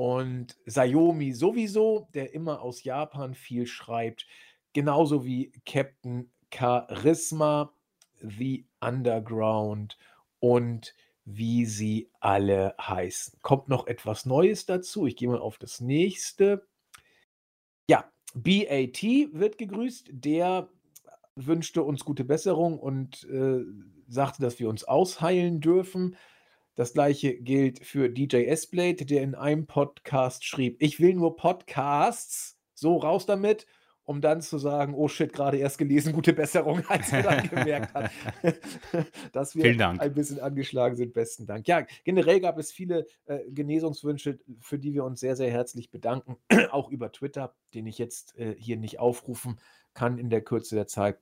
und Sayomi sowieso, der immer aus Japan viel schreibt, genauso wie Captain Charisma, The Underground und wie sie alle heißen. Kommt noch etwas Neues dazu. Ich gehe mal auf das nächste. Ja, BAT wird gegrüßt. Der wünschte uns gute Besserung und äh, sagte, dass wir uns ausheilen dürfen. Das gleiche gilt für DJ S-Blade, der in einem Podcast schrieb: Ich will nur Podcasts. So raus damit um dann zu sagen, oh shit, gerade erst gelesen, gute Besserung, als wir dann gemerkt haben, dass wir ein bisschen angeschlagen sind. Besten Dank. Ja, generell gab es viele äh, Genesungswünsche, für die wir uns sehr, sehr herzlich bedanken, auch über Twitter, den ich jetzt äh, hier nicht aufrufen kann in der Kürze der Zeit.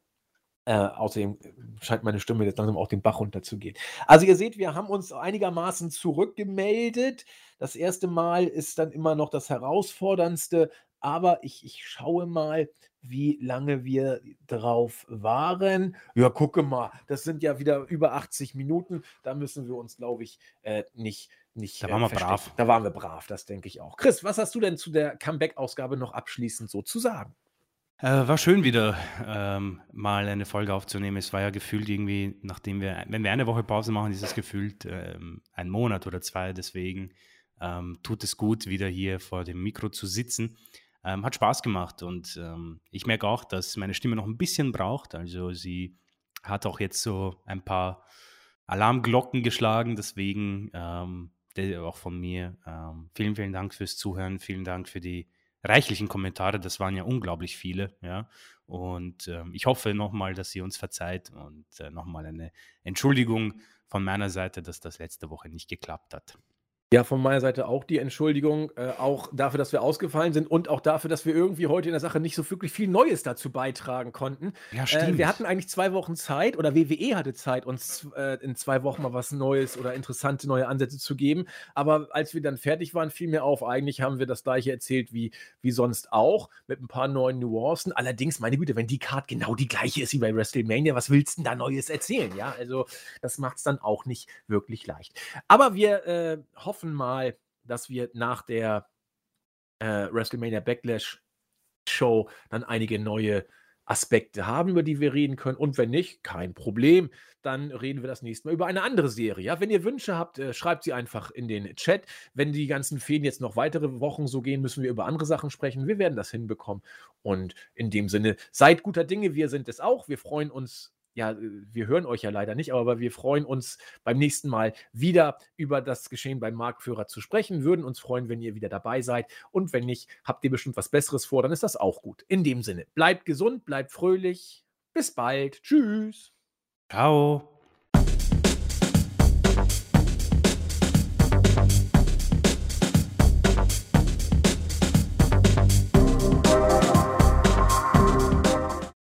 Äh, außerdem scheint meine Stimme jetzt langsam auch den Bach runterzugehen. Also ihr seht, wir haben uns einigermaßen zurückgemeldet. Das erste Mal ist dann immer noch das herausforderndste, aber ich, ich schaue mal, wie lange wir drauf waren. Ja, gucke mal, das sind ja wieder über 80 Minuten. Da müssen wir uns, glaube ich, äh, nicht, nicht. Da waren äh, wir brav. Da waren wir brav, das denke ich auch. Chris, was hast du denn zu der Comeback-Ausgabe noch abschließend so zu sagen? Äh, war schön wieder ähm, mal eine Folge aufzunehmen. Es war ja gefühlt irgendwie, nachdem wir, wenn wir eine Woche Pause machen, ist es gefühlt ähm, ein Monat oder zwei. Deswegen ähm, tut es gut, wieder hier vor dem Mikro zu sitzen. Ähm, hat Spaß gemacht und ähm, ich merke auch, dass meine Stimme noch ein bisschen braucht. Also sie hat auch jetzt so ein paar Alarmglocken geschlagen, deswegen ähm, auch von mir vielen, vielen Dank fürs Zuhören, vielen Dank für die reichlichen Kommentare, das waren ja unglaublich viele, ja. Und ähm, ich hoffe nochmal, dass ihr uns verzeiht und äh, nochmal eine Entschuldigung von meiner Seite, dass das letzte Woche nicht geklappt hat. Ja, von meiner Seite auch die Entschuldigung, äh, auch dafür, dass wir ausgefallen sind und auch dafür, dass wir irgendwie heute in der Sache nicht so wirklich viel Neues dazu beitragen konnten. Ja, stimmt. Äh, wir hatten eigentlich zwei Wochen Zeit oder WWE hatte Zeit, uns äh, in zwei Wochen mal was Neues oder interessante neue Ansätze zu geben. Aber als wir dann fertig waren, fiel mir auf, eigentlich haben wir das gleiche erzählt wie, wie sonst auch, mit ein paar neuen Nuancen. Allerdings, meine Güte, wenn die Card genau die gleiche ist wie bei WrestleMania, was willst du denn da Neues erzählen? Ja, also das macht es dann auch nicht wirklich leicht. Aber wir äh, hoffen, hoffen mal, dass wir nach der äh, WrestleMania Backlash Show dann einige neue Aspekte haben, über die wir reden können. Und wenn nicht, kein Problem. Dann reden wir das nächste Mal über eine andere Serie. Ja, wenn ihr Wünsche habt, äh, schreibt sie einfach in den Chat. Wenn die ganzen Feen jetzt noch weitere Wochen so gehen, müssen wir über andere Sachen sprechen. Wir werden das hinbekommen. Und in dem Sinne, seid guter Dinge. Wir sind es auch. Wir freuen uns ja, wir hören euch ja leider nicht, aber wir freuen uns beim nächsten Mal wieder über das Geschehen beim Marktführer zu sprechen, würden uns freuen, wenn ihr wieder dabei seid und wenn nicht, habt ihr bestimmt was Besseres vor, dann ist das auch gut. In dem Sinne, bleibt gesund, bleibt fröhlich, bis bald, tschüss. Ciao.